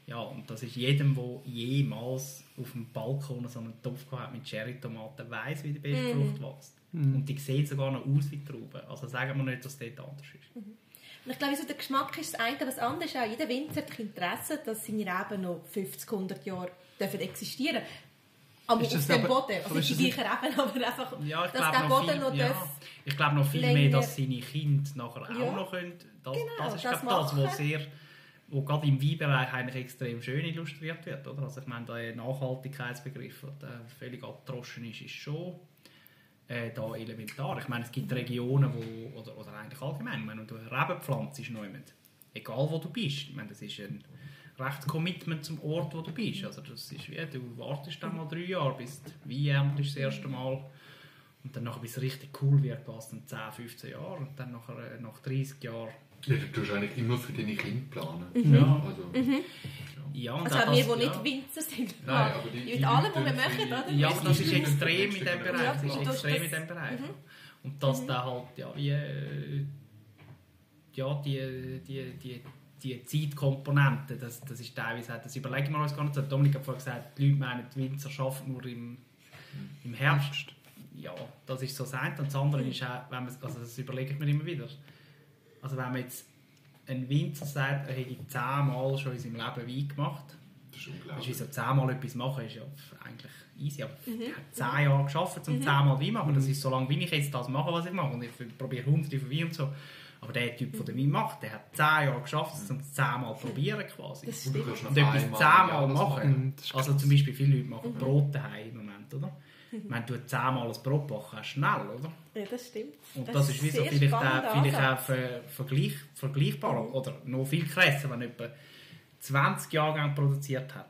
Ja, und das ist jedem, der jemals auf dem Balkon so einen Topf gehabt hat mit Cherry-Tomaten, weiß, wie die beste Frucht wächst. Und die sieht sogar noch aus wie Trauben. Also sagen wir nicht, dass das dort anders ist. Und ich glaube, so der Geschmack ist das eine, aber das andere ist auch, jeder Winzer hat Interesse, dass seine Reben noch 50, 100 Jahre dürfen existieren aber Ist auf dem Boden. Also ist die gleichen Reben, (laughs) aber einfach, Ja, dass der Boden viel, noch ja, ich glaube noch viel länger- mehr, dass seine Kinder nachher auch Ja. noch können. Das, Genau, das ist das glaube das, was sehr wo gerade im Weinbereich eigentlich extrem schön illustriert wird. Oder? Also ich meine, der Nachhaltigkeitsbegriff, der völlig abgedroschen ist, ist schon äh, da elementar. Ich meine, es gibt Regionen, wo, oder, oder eigentlich allgemein, wenn du eine Rebe pflanzt, egal wo du bist, ich meine, das ist ein rechtes Commitment zum Ort, wo du bist. Also das ist wie, du wartest dann mal drei Jahre, bis die Weihernte ist das erste Mal und dann nachher, bis es richtig cool wird, es dann 10, 15 Jahre und dann nachher, äh, nach 30 Jahren Ja, du tust eigentlich immer für deine Kinder planen. Ja. Also, ja, und Also auch wir, die ja. nicht Winzer sind. Nein, aber die- Mit die allem, was wir machen, oder? Ja, aber das ist Die- extrem in die- diesem Bereich. Ja, Das ist extrem in diesem Bereich. Und dass da halt, ja, wie, äh, ja, die, die, die, die Zeitkomponente, das, das ist teilweise, das überlegen wir uns gar nicht so. Dominik hat vorhin gesagt, die Leute meinen, die Winzer arbeiten nur im, im Herbst. Ja, das ist so das eine. Und das andere ist auch, wenn man, also das überlegt man immer wieder. Also wenn man jetzt ein Winzer sagt, er hätte zehnmal schon in seinem Leben Wein gemacht, Das ist unglaublich. wie so zehnmal etwas machen ist ja eigentlich easy. Aber er hat zehn Jahre geschafft, um zehnmal Wein zu machen. Das ist so lange, wie ich jetzt das mache, was ich mache. Und ich probiere hunderte von Wein und so. Aber der Typ, der Wein macht, der hat zehn Jahre geschafft, um es zehnmal zu probieren quasi. Das Und du stimmt. kannst noch Und etwas zehnmal das machen. Mhm, das Also zum Beispiel viele Leute machen Brot daheim im Moment, oder? Wenn du zehnmal ein Brot backen, hast schnell, oder? Ja, das stimmt. Und das, ist wie so vielleicht, auch, vielleicht auch ver, vergleich, vergleichbar oder noch viel krasser, wenn jemand 20 Jahre produziert hat.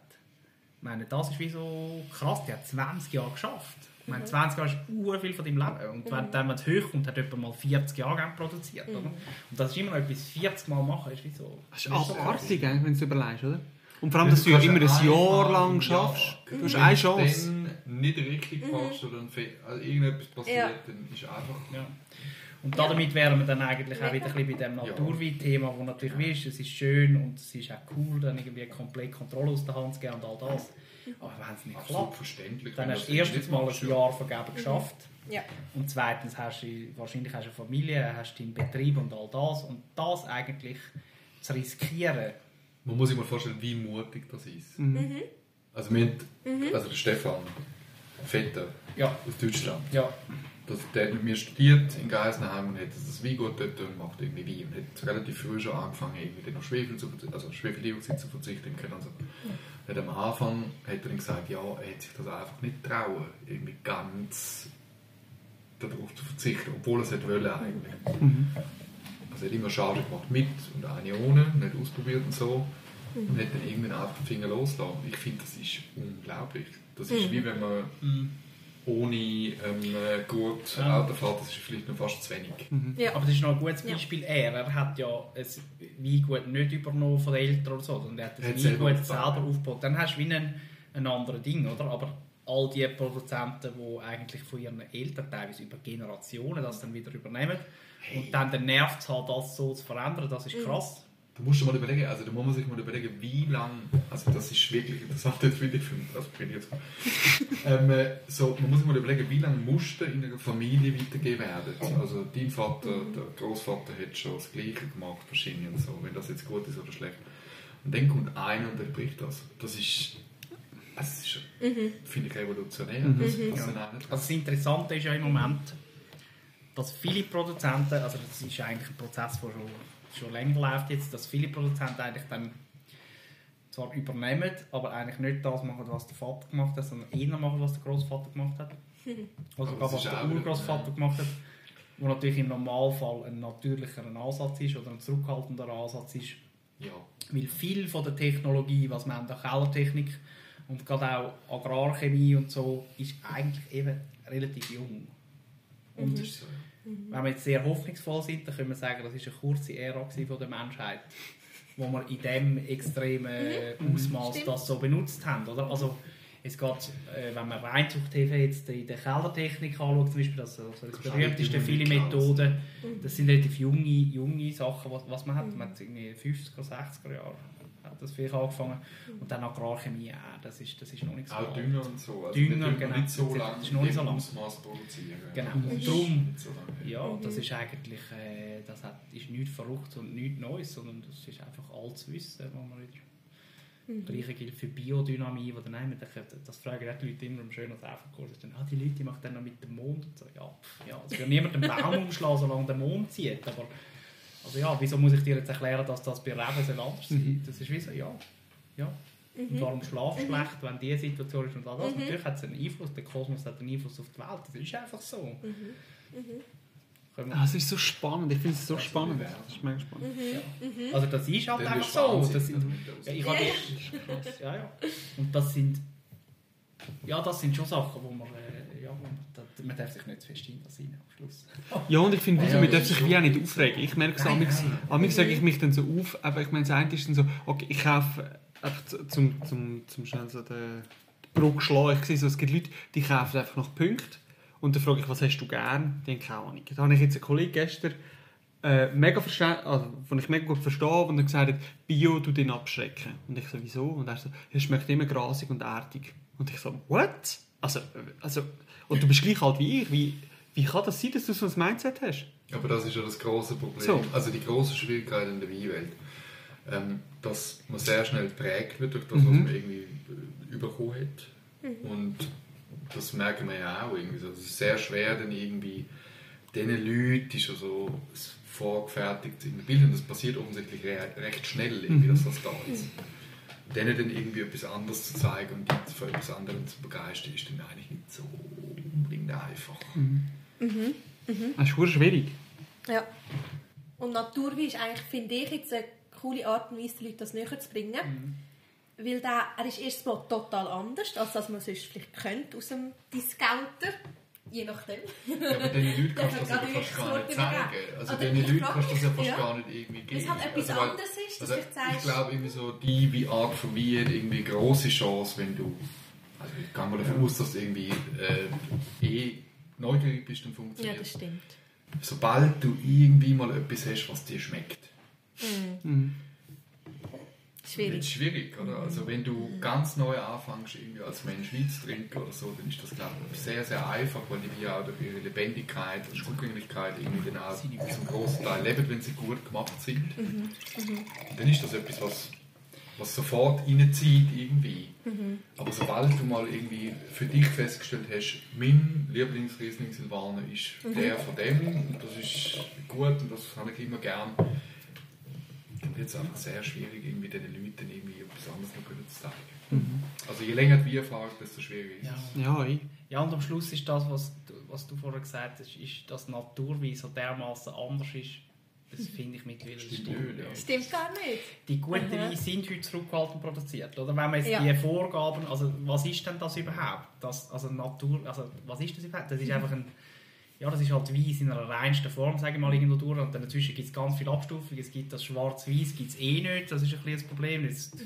Ich meine, das ist wie so krass, der hat 20 Jahre geschafft. Ich meine, 20 Jahre ist ur viel von deinem Leben. Und wenn dann, wenn es hochkommt, hat jemand mal 40 Jahre produziert. Oder? Und das ist immer noch etwas 40 Mal machen, ist wie so... Das ist abartig, wenn du es überlegst, oder? Und vor allem, dass Du du ja immer ein Jahr einmal lang schaffst. Du wenn hast du eine Chance. Dann nicht richtig machst oder also irgendetwas passiert, Ja. dann ist einfach... Ja. Und damit wären wir dann eigentlich auch wieder ein bisschen bei dem Naturwein-Thema, wo natürlich wie ist, es ist schön und es ist auch cool, dann irgendwie komplett Kontrolle aus der Hand zu geben und all das. Aber wenn es nicht Absolut klappt, verständlich. dann hast du erstens mal ein ja. Jahr vergeben geschafft. Ja. Und zweitens hast du wahrscheinlich hast du eine Familie, hast deinen Betrieb und all das. Und das eigentlich zu riskieren, Man muss sich mal vorstellen, wie mutig das ist. Mhm. Also, wir haben, also der Stefan Vetter ja, aus Deutschland, ja, das, der hat mit mir studiert in Geisenheim und hat das Weingut dort und macht irgendwie Wein und hat relativ früh schon angefangen, irgendwie auf Schwefel zu, also Schwefeldioxid zu verzichten können. Also, hat am Anfang hat er dann gesagt, ja, er hätte sich das einfach nicht trauen, irgendwie ganz darauf zu verzichten, obwohl er es hätte wollen eigentlich. Also er hat immer Charge gemacht mit und eine ohne, nicht ausprobiert und so. Und hat dann irgendwann einfach den Finger losgelassen. Ich finde, das ist unglaublich. Das ist wie wenn man ohne ähm, äh, gut Ja. Auto fährt, das ist vielleicht noch fast zu wenig. Ja. Aber das ist noch ein gutes Ja. Beispiel. Er, er hat ja ein Weingut nicht übernommen von den Eltern oder so, sondern er hat das Er selber Weingut aufgebaut. selber aufgebaut. Dann hast du wie ein, ein anderes Ding, oder? Aber all die Produzenten, die eigentlich von ihren Eltern teilweise über Generationen das dann wieder übernehmen und dann den Nerv zu haben, das so zu verändern, das ist krass. Da musst du mal überlegen, also da muss man sich mal überlegen, wie lange, also das ist wirklich interessant jetzt finde ich, das bin ich jetzt (laughs) ähm, äh, so, man muss sich mal überlegen, wie lange Muster in einer Familie weitergegeben werden. Also dein Vater, der Großvater hat schon das Gleiche gemacht, wahrscheinlich und so, wenn das jetzt gut ist oder schlecht. Und dann kommt einer und bricht das. Das ist, das ist finde ich, revolutionär. Das, das sind auch nicht- Also das Interessante ist ja im Moment, dass viele Produzenten, also das ist eigentlich ein Prozess, der schon, schon länger läuft jetzt, dass viele Produzenten eigentlich dann zwar übernehmen, aber eigentlich nicht das machen, was der Vater gemacht hat, sondern eher machen, was der Großvater gemacht hat. (laughs) Also es was der Urgroßvater ja. gemacht hat, wo natürlich im Normalfall ein natürlicherer Ansatz ist oder ein zurückhaltender Ansatz ist. Ja. Weil viel von der Technologie, was wir haben, der Kellertechnik und gerade auch Agrarchemie und so, ist eigentlich eben relativ jung. Und Das so. wenn wir jetzt sehr hoffnungsvoll sind, dann können wir sagen, das ist eine kurze Ära von der Menschheit, wo wir in dem extremen Ausmaß Stimmt. das so benutzt haben. Oder? Also, es geht, äh, wenn man Reinzuchthilfe jetzt in der Kellertechnik anschaut, zum Beispiel, das, also das berühmteste, viele Methoden, das sind relativ junge, junge Sachen, was, was man hat. Man hat irgendwie 50er, 60er Jahre hat das vielleicht angefangen. Und dann Agrarchemie auch, das ist, das ist noch nicht so Auch alt. Dünger und so. Also Dünger, genau. nicht so Das lange ist noch nicht so lang. Ausmaß produzieren. Genau. Das Und ist darum- nicht so lange. Ja, das ist eigentlich äh, das hat, ist nichts Verrücktes und nichts Neues, sondern das ist einfach altes Wissen, wo man wieder das Gleiche gilt für Biodynamie, wo dann nein, das fragen die Leute immer im schönen Saufenkurs. Dann, ah, die Leute machen dann noch mit dem Mond und so. Ja, ja es wird niemand den Baum (laughs) umschlagen, solange der Mond zieht. Aber also ja, wieso muss ich dir jetzt erklären, dass das bei Reben soll anders sein Das ist wie so, ja. ja. Und warum schlafst du schlecht, wenn diese Situation ist und all das? Natürlich hat es einen Einfluss, der Kosmos hat einen Einfluss auf die Welt. Das ist einfach so. Können wir- Ah, es ist so spannend, ich finde es so spannend. Das ist mega spannend. Also das ist halt einfach so. Das sind, ja, ich habe ja, ja. Und das sind, ja, das sind schon Sachen, wo man, äh, man, da, man darf sich nicht zu fest hinterziehen am Schluss. (laughs) Ja, und ich finde, Ja, man darf sich wie auch nicht aufregen. Ich merke es amigs sage ich mich dann so auf, aber ich meine, das eine ist dann so, okay, ich kaufe einfach zu- zum, zum, zum schnell so den Brücke schlagen. Ich sehe so, es gibt Leute, die kaufen einfach nach Punkten und dann frage ich, was hast du gern? Die haben keine Ahnung. Da habe ich jetzt einen Kollegen gestern, äh, mega also, den ich mega gut verstehe, und er gesagt hat, Bio du den abschrecken. Und ich so, wieso? Und er so, es schmeckt immer grasig und erdig. Und ich so, what? Also, äh, also, und du bist gleich alt wie ich. Wie, wie kann das sein, dass du so ein Mindset hast? Aber das ist ja das große Problem. So. Also die große Schwierigkeit in der Weinwelt, ähm, dass man sehr schnell prägt wird durch das, Mhm. was man irgendwie äh, bekommen hat. Und das merken wir ja auch irgendwie. so. Es ist sehr schwer, dann irgendwie diesen Leuten, die schon so ein vorgefertigtes Bild und das passiert offensichtlich re recht schnell, irgendwie, Mhm. dass das da ist. Denen dann irgendwie etwas anderes zu zeigen und die für etwas anderes zu begeistern, ist dann eigentlich nicht so einfach. Das ist schwierig. Ja. Und Naturwein ist eigentlich, finde ich, jetzt eine coole Art und Weise, den Leuten das näher zu bringen. Weil der, er ist erstens mal total anders, als dass man sonst vielleicht könnte aus dem Discounter. Je nachdem. Ja, aber den Leuten (laughs) kannst du das ich fast gar nicht zeigen. Also den ich Leuten kannst du das ja fast ja. gar nicht irgendwie geben. Weil es halt etwas also, weil- anderes ist, dass also, du sagst... ich glaube, irgendwie so die wie Art von Wein irgendwie eine grosse Chance, wenn du... Also ich gehe mal davon aus, dass du irgendwie äh, eh neugierig bist, Ja, funktioniert das stimmt. Sobald du irgendwie mal etwas hast, was dir schmeckt. Das Schwierig. ist schwierig, oder? Also wenn du ganz neu anfängst, irgendwie als Mensch Wein zu trinken oder so, dann ist das, glaube ich, sehr, sehr einfach, weil die auch durch ihre Lebendigkeit und Zugänglichkeit irgendwie dann auch zum grossen Teil leben, wenn sie gut gemacht sind. Dann ist das etwas, was, was sofort reinzieht irgendwie. Aber sobald du mal irgendwie für dich festgestellt hast, mein Lieblingsriesling Silvaner ist der von dem und das ist gut und das habe ich immer gern, dann wird es einfach sehr schwierig, irgendwie den Leuten irgendwie etwas anderes noch zu zeigen. Also je länger die Erfahrung, desto schwieriger ist es. Ja, ich. Ja, und am Schluss ist das, was du, was du vorher gesagt hast, ist, dass Naturwein so dermaßen anders ist. Das finde ich mittlerweile das Stimmt ja. Stimmt gar nicht. Die guten. Weine sind heute zurückgehalten produziert. Oder wenn man jetzt Ja. die Vorgaben, also was ist denn das überhaupt? Das, also Natur, also was ist das überhaupt? Das ist einfach ein, ja, das ist halt Weiss in einer reinsten Form, sage ich mal, irgendwo durch. Und dann dazwischen gibt es ganz viele Abstufungen. Es gibt das Schwarz-Weiß, gibt es eh nicht. Das ist ein bisschen das Problem. Jetzt,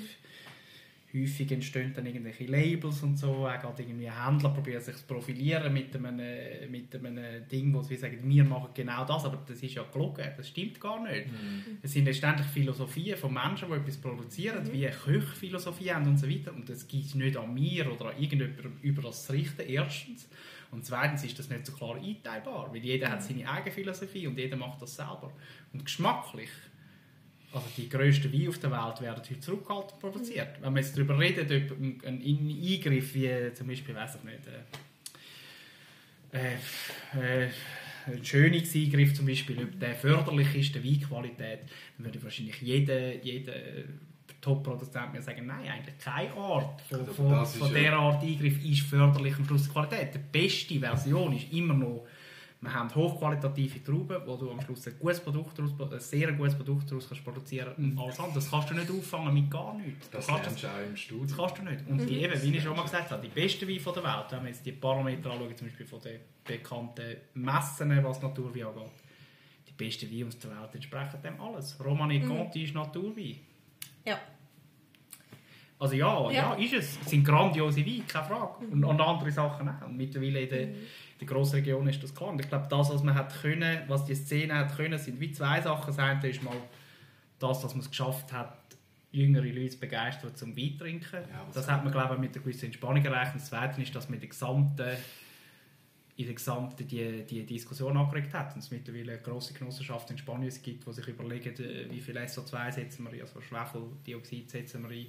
häufig entstehen dann irgendwelche Labels und so. Auch gerade irgendwie Händler probieren sich zu profilieren mit einem, mit einem Ding, wo sie sagen, wir machen genau das, aber das ist ja gelogen. Das stimmt gar nicht. Es sind letztendlich Philosophien von Menschen, die etwas produzieren, wie Köchphilosophie haben und so weiter. Und das gibt es nicht an mir oder an irgendjemandem über das zu richten, erstens. Und zweitens ist das nicht so klar einteilbar, weil jeder hat seine eigene Philosophie und jeder macht das selber. Und geschmacklich also die grössten Weine auf der Welt werden heute zurückgehalten produziert. Wenn wir jetzt darüber reden, ob ein ein Eingriff wie zum Beispiel, weiß ich nicht, äh, äh, äh, ein Schönungseingriff zum Beispiel, ob der förderlich ist, der Weinqualität, dann würde wahrscheinlich jeder, jeder Top-Produzenten mir sagen, nein, eigentlich keine Art von, Also von, von dieser Art Eingriff ist förderlich am Schluss Qualität. Die beste Version ist immer noch, wir haben hochqualitative Trauben, wo du am Schluss ein gutes Produkt daraus, ein sehr gutes Produkt daraus kannst produzieren alles andere. Das kannst du nicht auffangen mit gar nichts. Du Das kannst lernst du auch im das Studium. kannst du nicht. Und die, eben, wie ich schon mal gesagt habe, die besten Weine von der Welt, wenn wir jetzt die Parameter anschauen, zum Beispiel von den bekannten Messen, was Naturwein angeht, die besten Weine aus der Welt entsprechen dem alles. Romane Conti ist Naturwein. Ja. Also ja, ja, Ja. ist es. Es sind grandiose Weine, keine Frage. Und, und andere Sachen auch. Und mittlerweile in der, in der grossen Region ist das klar. Und ich glaube, das, was man hat können, was die Szene hat können, sind wie zwei Sachen. Das eine ist mal das, dass man es geschafft hat, jüngere Leute zu begeistern zum Wein trinken. Ja, das hat man, glaube ich, mit einer gewissen Entspannung erreicht. Und das Zweite ist, dass man in der gesamten, in der gesamten die, die Diskussion angeregt hat. Und es mittlerweile eine grosse Genossenschaft in Spanien gibt, die sich überlegen, äh, wie viel SO2 setzen wir, ein, also Schwefeldioxid setzen wir ein,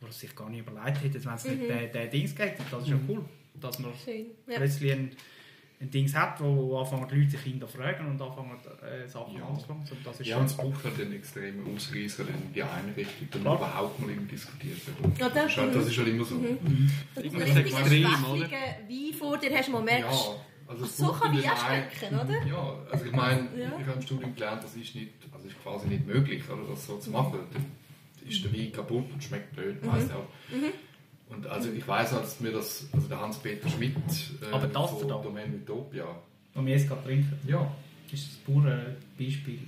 wo sie sich gar nicht überlegt hätten, wenn es nicht der, der Dings geht. Und das ist ja cool, dass man Schön. Ja. plötzlich ein, ein Dings hat, wo, wo anfangen die Leute sich hinterfragen und anfangen äh, Sachen Ja. Und das ist Ja, und es braucht halt den extremen Ausreißer in die eine Richtung, dann Klar. überhaupt mal irgendwie diskutiert wird. Ja, das- Das ist halt- das ist halt immer so. Du Irgendwas einen richtigen extrem, schwächlichen Wein vor dir hast, wo man merkt, Ja, also so kann ein- schmecken, oder? Ja, also ich meine, Ja. ich habe im Studium gelernt, das ist, nicht, also ist quasi nicht möglich, oder, das so zu machen. Dann ist der Wein kaputt und schmeckt blöd, Mhm. weißt du auch. Und also ich weiß auch, dass mir das, also der Hans-Peter Schmidt äh, Aber das von da? Domain Utopia, Und wir jetzt gerade trinken, ja, ist das pure Beispiel,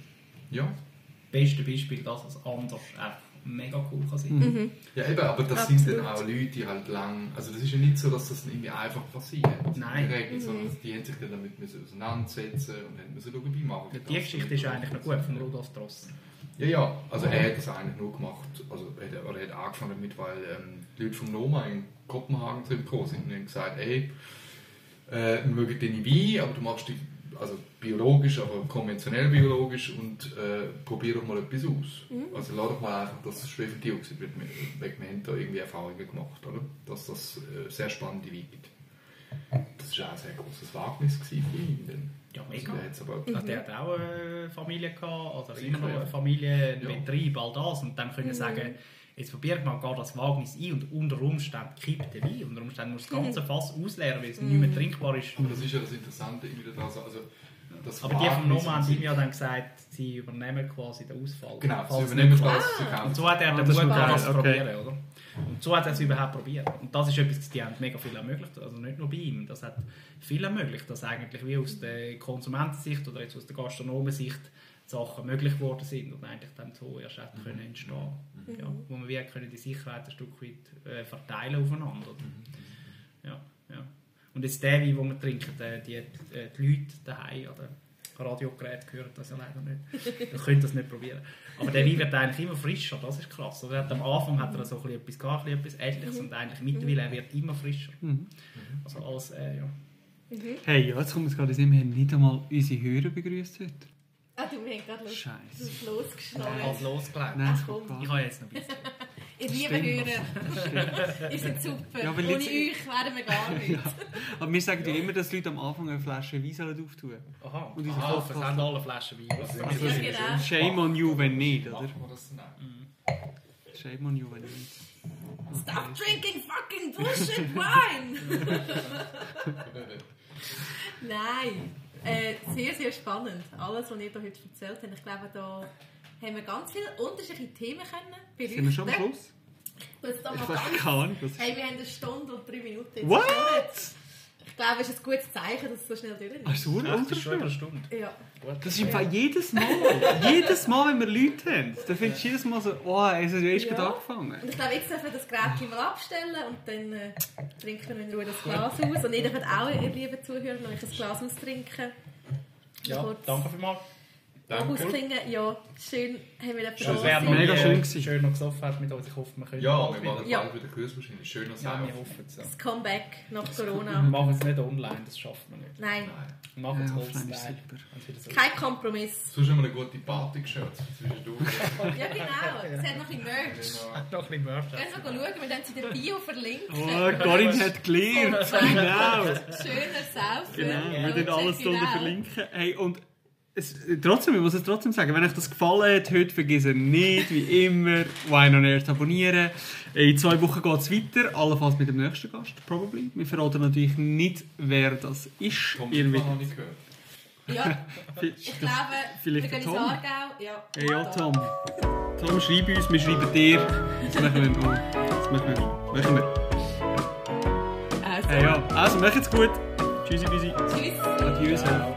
ja. beste Beispiel, dass es anders einfach mega cool kann sein. Mhm. Ja, eben, aber das Absolut. sind dann auch Leute, die halt lang. Also, das ist ja nicht so, dass das irgendwie einfach passiert. Nein. Regel, sondern die haben sich dann damit müssen auseinandersetzen und haben müssen schauen, wie machen wir Die. Geschichte ist eigentlich noch gut von Rudolf Dross. Ja, ja, also er hat das eigentlich nur gemacht, also er hat, oder er hat angefangen damit, weil ähm, die Leute vom Noma in Kopenhagen drin gekommen sind und haben gesagt, ey, äh, wir mögen deine Wein, aber du machst die, also biologisch, aber konventionell biologisch und äh, probier doch mal etwas aus. Also lass doch mal einfach das Schwefeldioxid weg. Wir haben da irgendwie Erfahrungen gemacht, oder? Dass das äh, sehr spannende Wein gibt. Das war auch ein sehr großes Wagnis für ihn. denn- Ja, Also mega. der hat's aber, Also der hat auch eine Familie gehabt, oder Sicher, immer noch eine Familie, einen Ja. Betrieb, all das. Und dann können sagen, jetzt probiert mal gar das Wagnis ein und unter Umständen kippt der Wein. Unter Umständen muss das ganze Fass ausleeren, weil es nicht mehr trinkbar ist. aber das ist ja das Interessante irgendwie daran. Also, das Aber die vom Noma haben ihm ja dann gesagt, sie übernehmen quasi den Ausfall. Genau, sie übernehmen sie kaufen Und so hat er Ah, den das Mut das zu probieren, oder? Und so hat er es überhaupt probiert. Und das ist etwas, die haben mega viel ermöglicht. Also nicht nur bei ihm. Das hat viel ermöglicht, dass eigentlich wie aus der Konsumentensicht oder jetzt aus der Gastronomensicht Sachen möglich geworden sind und eigentlich dann so erst hätten können entstehen. Ja, wo man wie können die Sicherheit ein Stück weit äh, verteilen aufeinander. Ja, ja. Und jetzt der Wein, den wir trinken, äh, die, äh, die Leute daheim oder Radiogerät hören das ja leider nicht. (laughs) Ihr könnt das nicht probieren. Aber der Wein wird eigentlich immer frischer, das ist krass. Also am Anfang hat er so ein bisschen etwas gehabt, ein bisschen etwas Ähnliches und eigentlich mittlerweile er wird immer frischer. Also alles, äh, ja. Hey, ja, jetzt kommt es gerade in wir haben nicht einmal unsere Hörer begrüßt heute. Ah, du hast gerade los, Scheiße. du hast losgeschnallt. Als losgelegt. Nein, das Ach, gar Ich habe jetzt noch ein bisschen. Ihr lieben Hörer, (laughs) ihr seid super. Ja, Ohne jetzt- euch wären wir gar (laughs) nicht. Aber wir sagen ja immer, dass die Leute am Anfang eine Flasche Wein sollen auftun Aha, Und Aha Podcast- es haben alle Flaschen Wein. Also, Also, Ja, genau. Shame on you, wenn nicht, oder? auch? Shame on you, wenn nicht. Stop drinking fucking bullshit wine! (laughs) Nein, äh, sehr, sehr spannend. Alles, was ihr da heute erzählt habt. Ich glaube, da haben wir ganz viele unterschiedliche Themen können beleuchten. Sind wir schon am Schluss? Ich mal weiß Ahnung. Was Hey, wir haben eine Stunde und drei Minuten. What? Ich glaube, es ist ein gutes Zeichen, dass es so schnell durch ist. Ach so, das ist schon eine ultra Stunde. Ja. Das ist im Fall jedes Mal. jedes Mal, wenn wir Leute haben, dann findest du jedes Mal so, oh, es hat erst Ja. gerade angefangen. Und ich glaube, jetzt dürfen wir das Gerät mal abstellen und dann äh, trinken wir in Ruhe das Glas aus. Und ihr dürft auch, ihr lieben Zuhörer, noch ein Glas austrinken. Ja, Kurz danke vielmals. Danke. Ausklingen. Ja, schön haben wir jemanden Es wäre. Mega schön gewesen. schön noch gesoffen hast mit uns. Ich hoffe, wir können Ja, wir machen Ja. bald wieder Kurs wahrscheinlich. Schöner Ja, Sau. wir hoffen es. Ja. Das Comeback nach Wir Corona. machen es nicht online, das schaffen wir nicht. Nein, Nein. Wir machen es Ja, offline so kein Kompromiss. Sonst haben wir eine gute Party geschert zwischendurch. (laughs) Ja, genau. Es hat noch ein bisschen Merch. (laughs) ist. Noch ein bisschen Merch. Gehen wir schauen, wir haben sie in der Bio verlinken. Oh, Corinne hat gelernt. genau. Schöner Saufen. Genau, wir Ja, werden alles drunter verlinken. Hey, und es, trotzdem, ich muss es trotzdem sagen, wenn euch das gefallen hat, heute vergessen nicht, wie immer, Wine on zu abonnieren. In zwei Wochen geht es weiter, allenfalls mit dem nächsten Gast, probably. Wir verraten natürlich nicht, wer das ist. Tom Ihr wisst- ich gehört. Ja, (laughs) ich glaube, vielleicht wir gehen ins Tom? Aargau. Ja, Hey, ja, Tom. Tom, schreib uns, wir schreiben dir. Das machen wir noch. Das machen wir. Machen wir. Also, Hey, ja, also, macht's gut. Tschüssi, tschüssi. tschüss. Adieu. Ciao.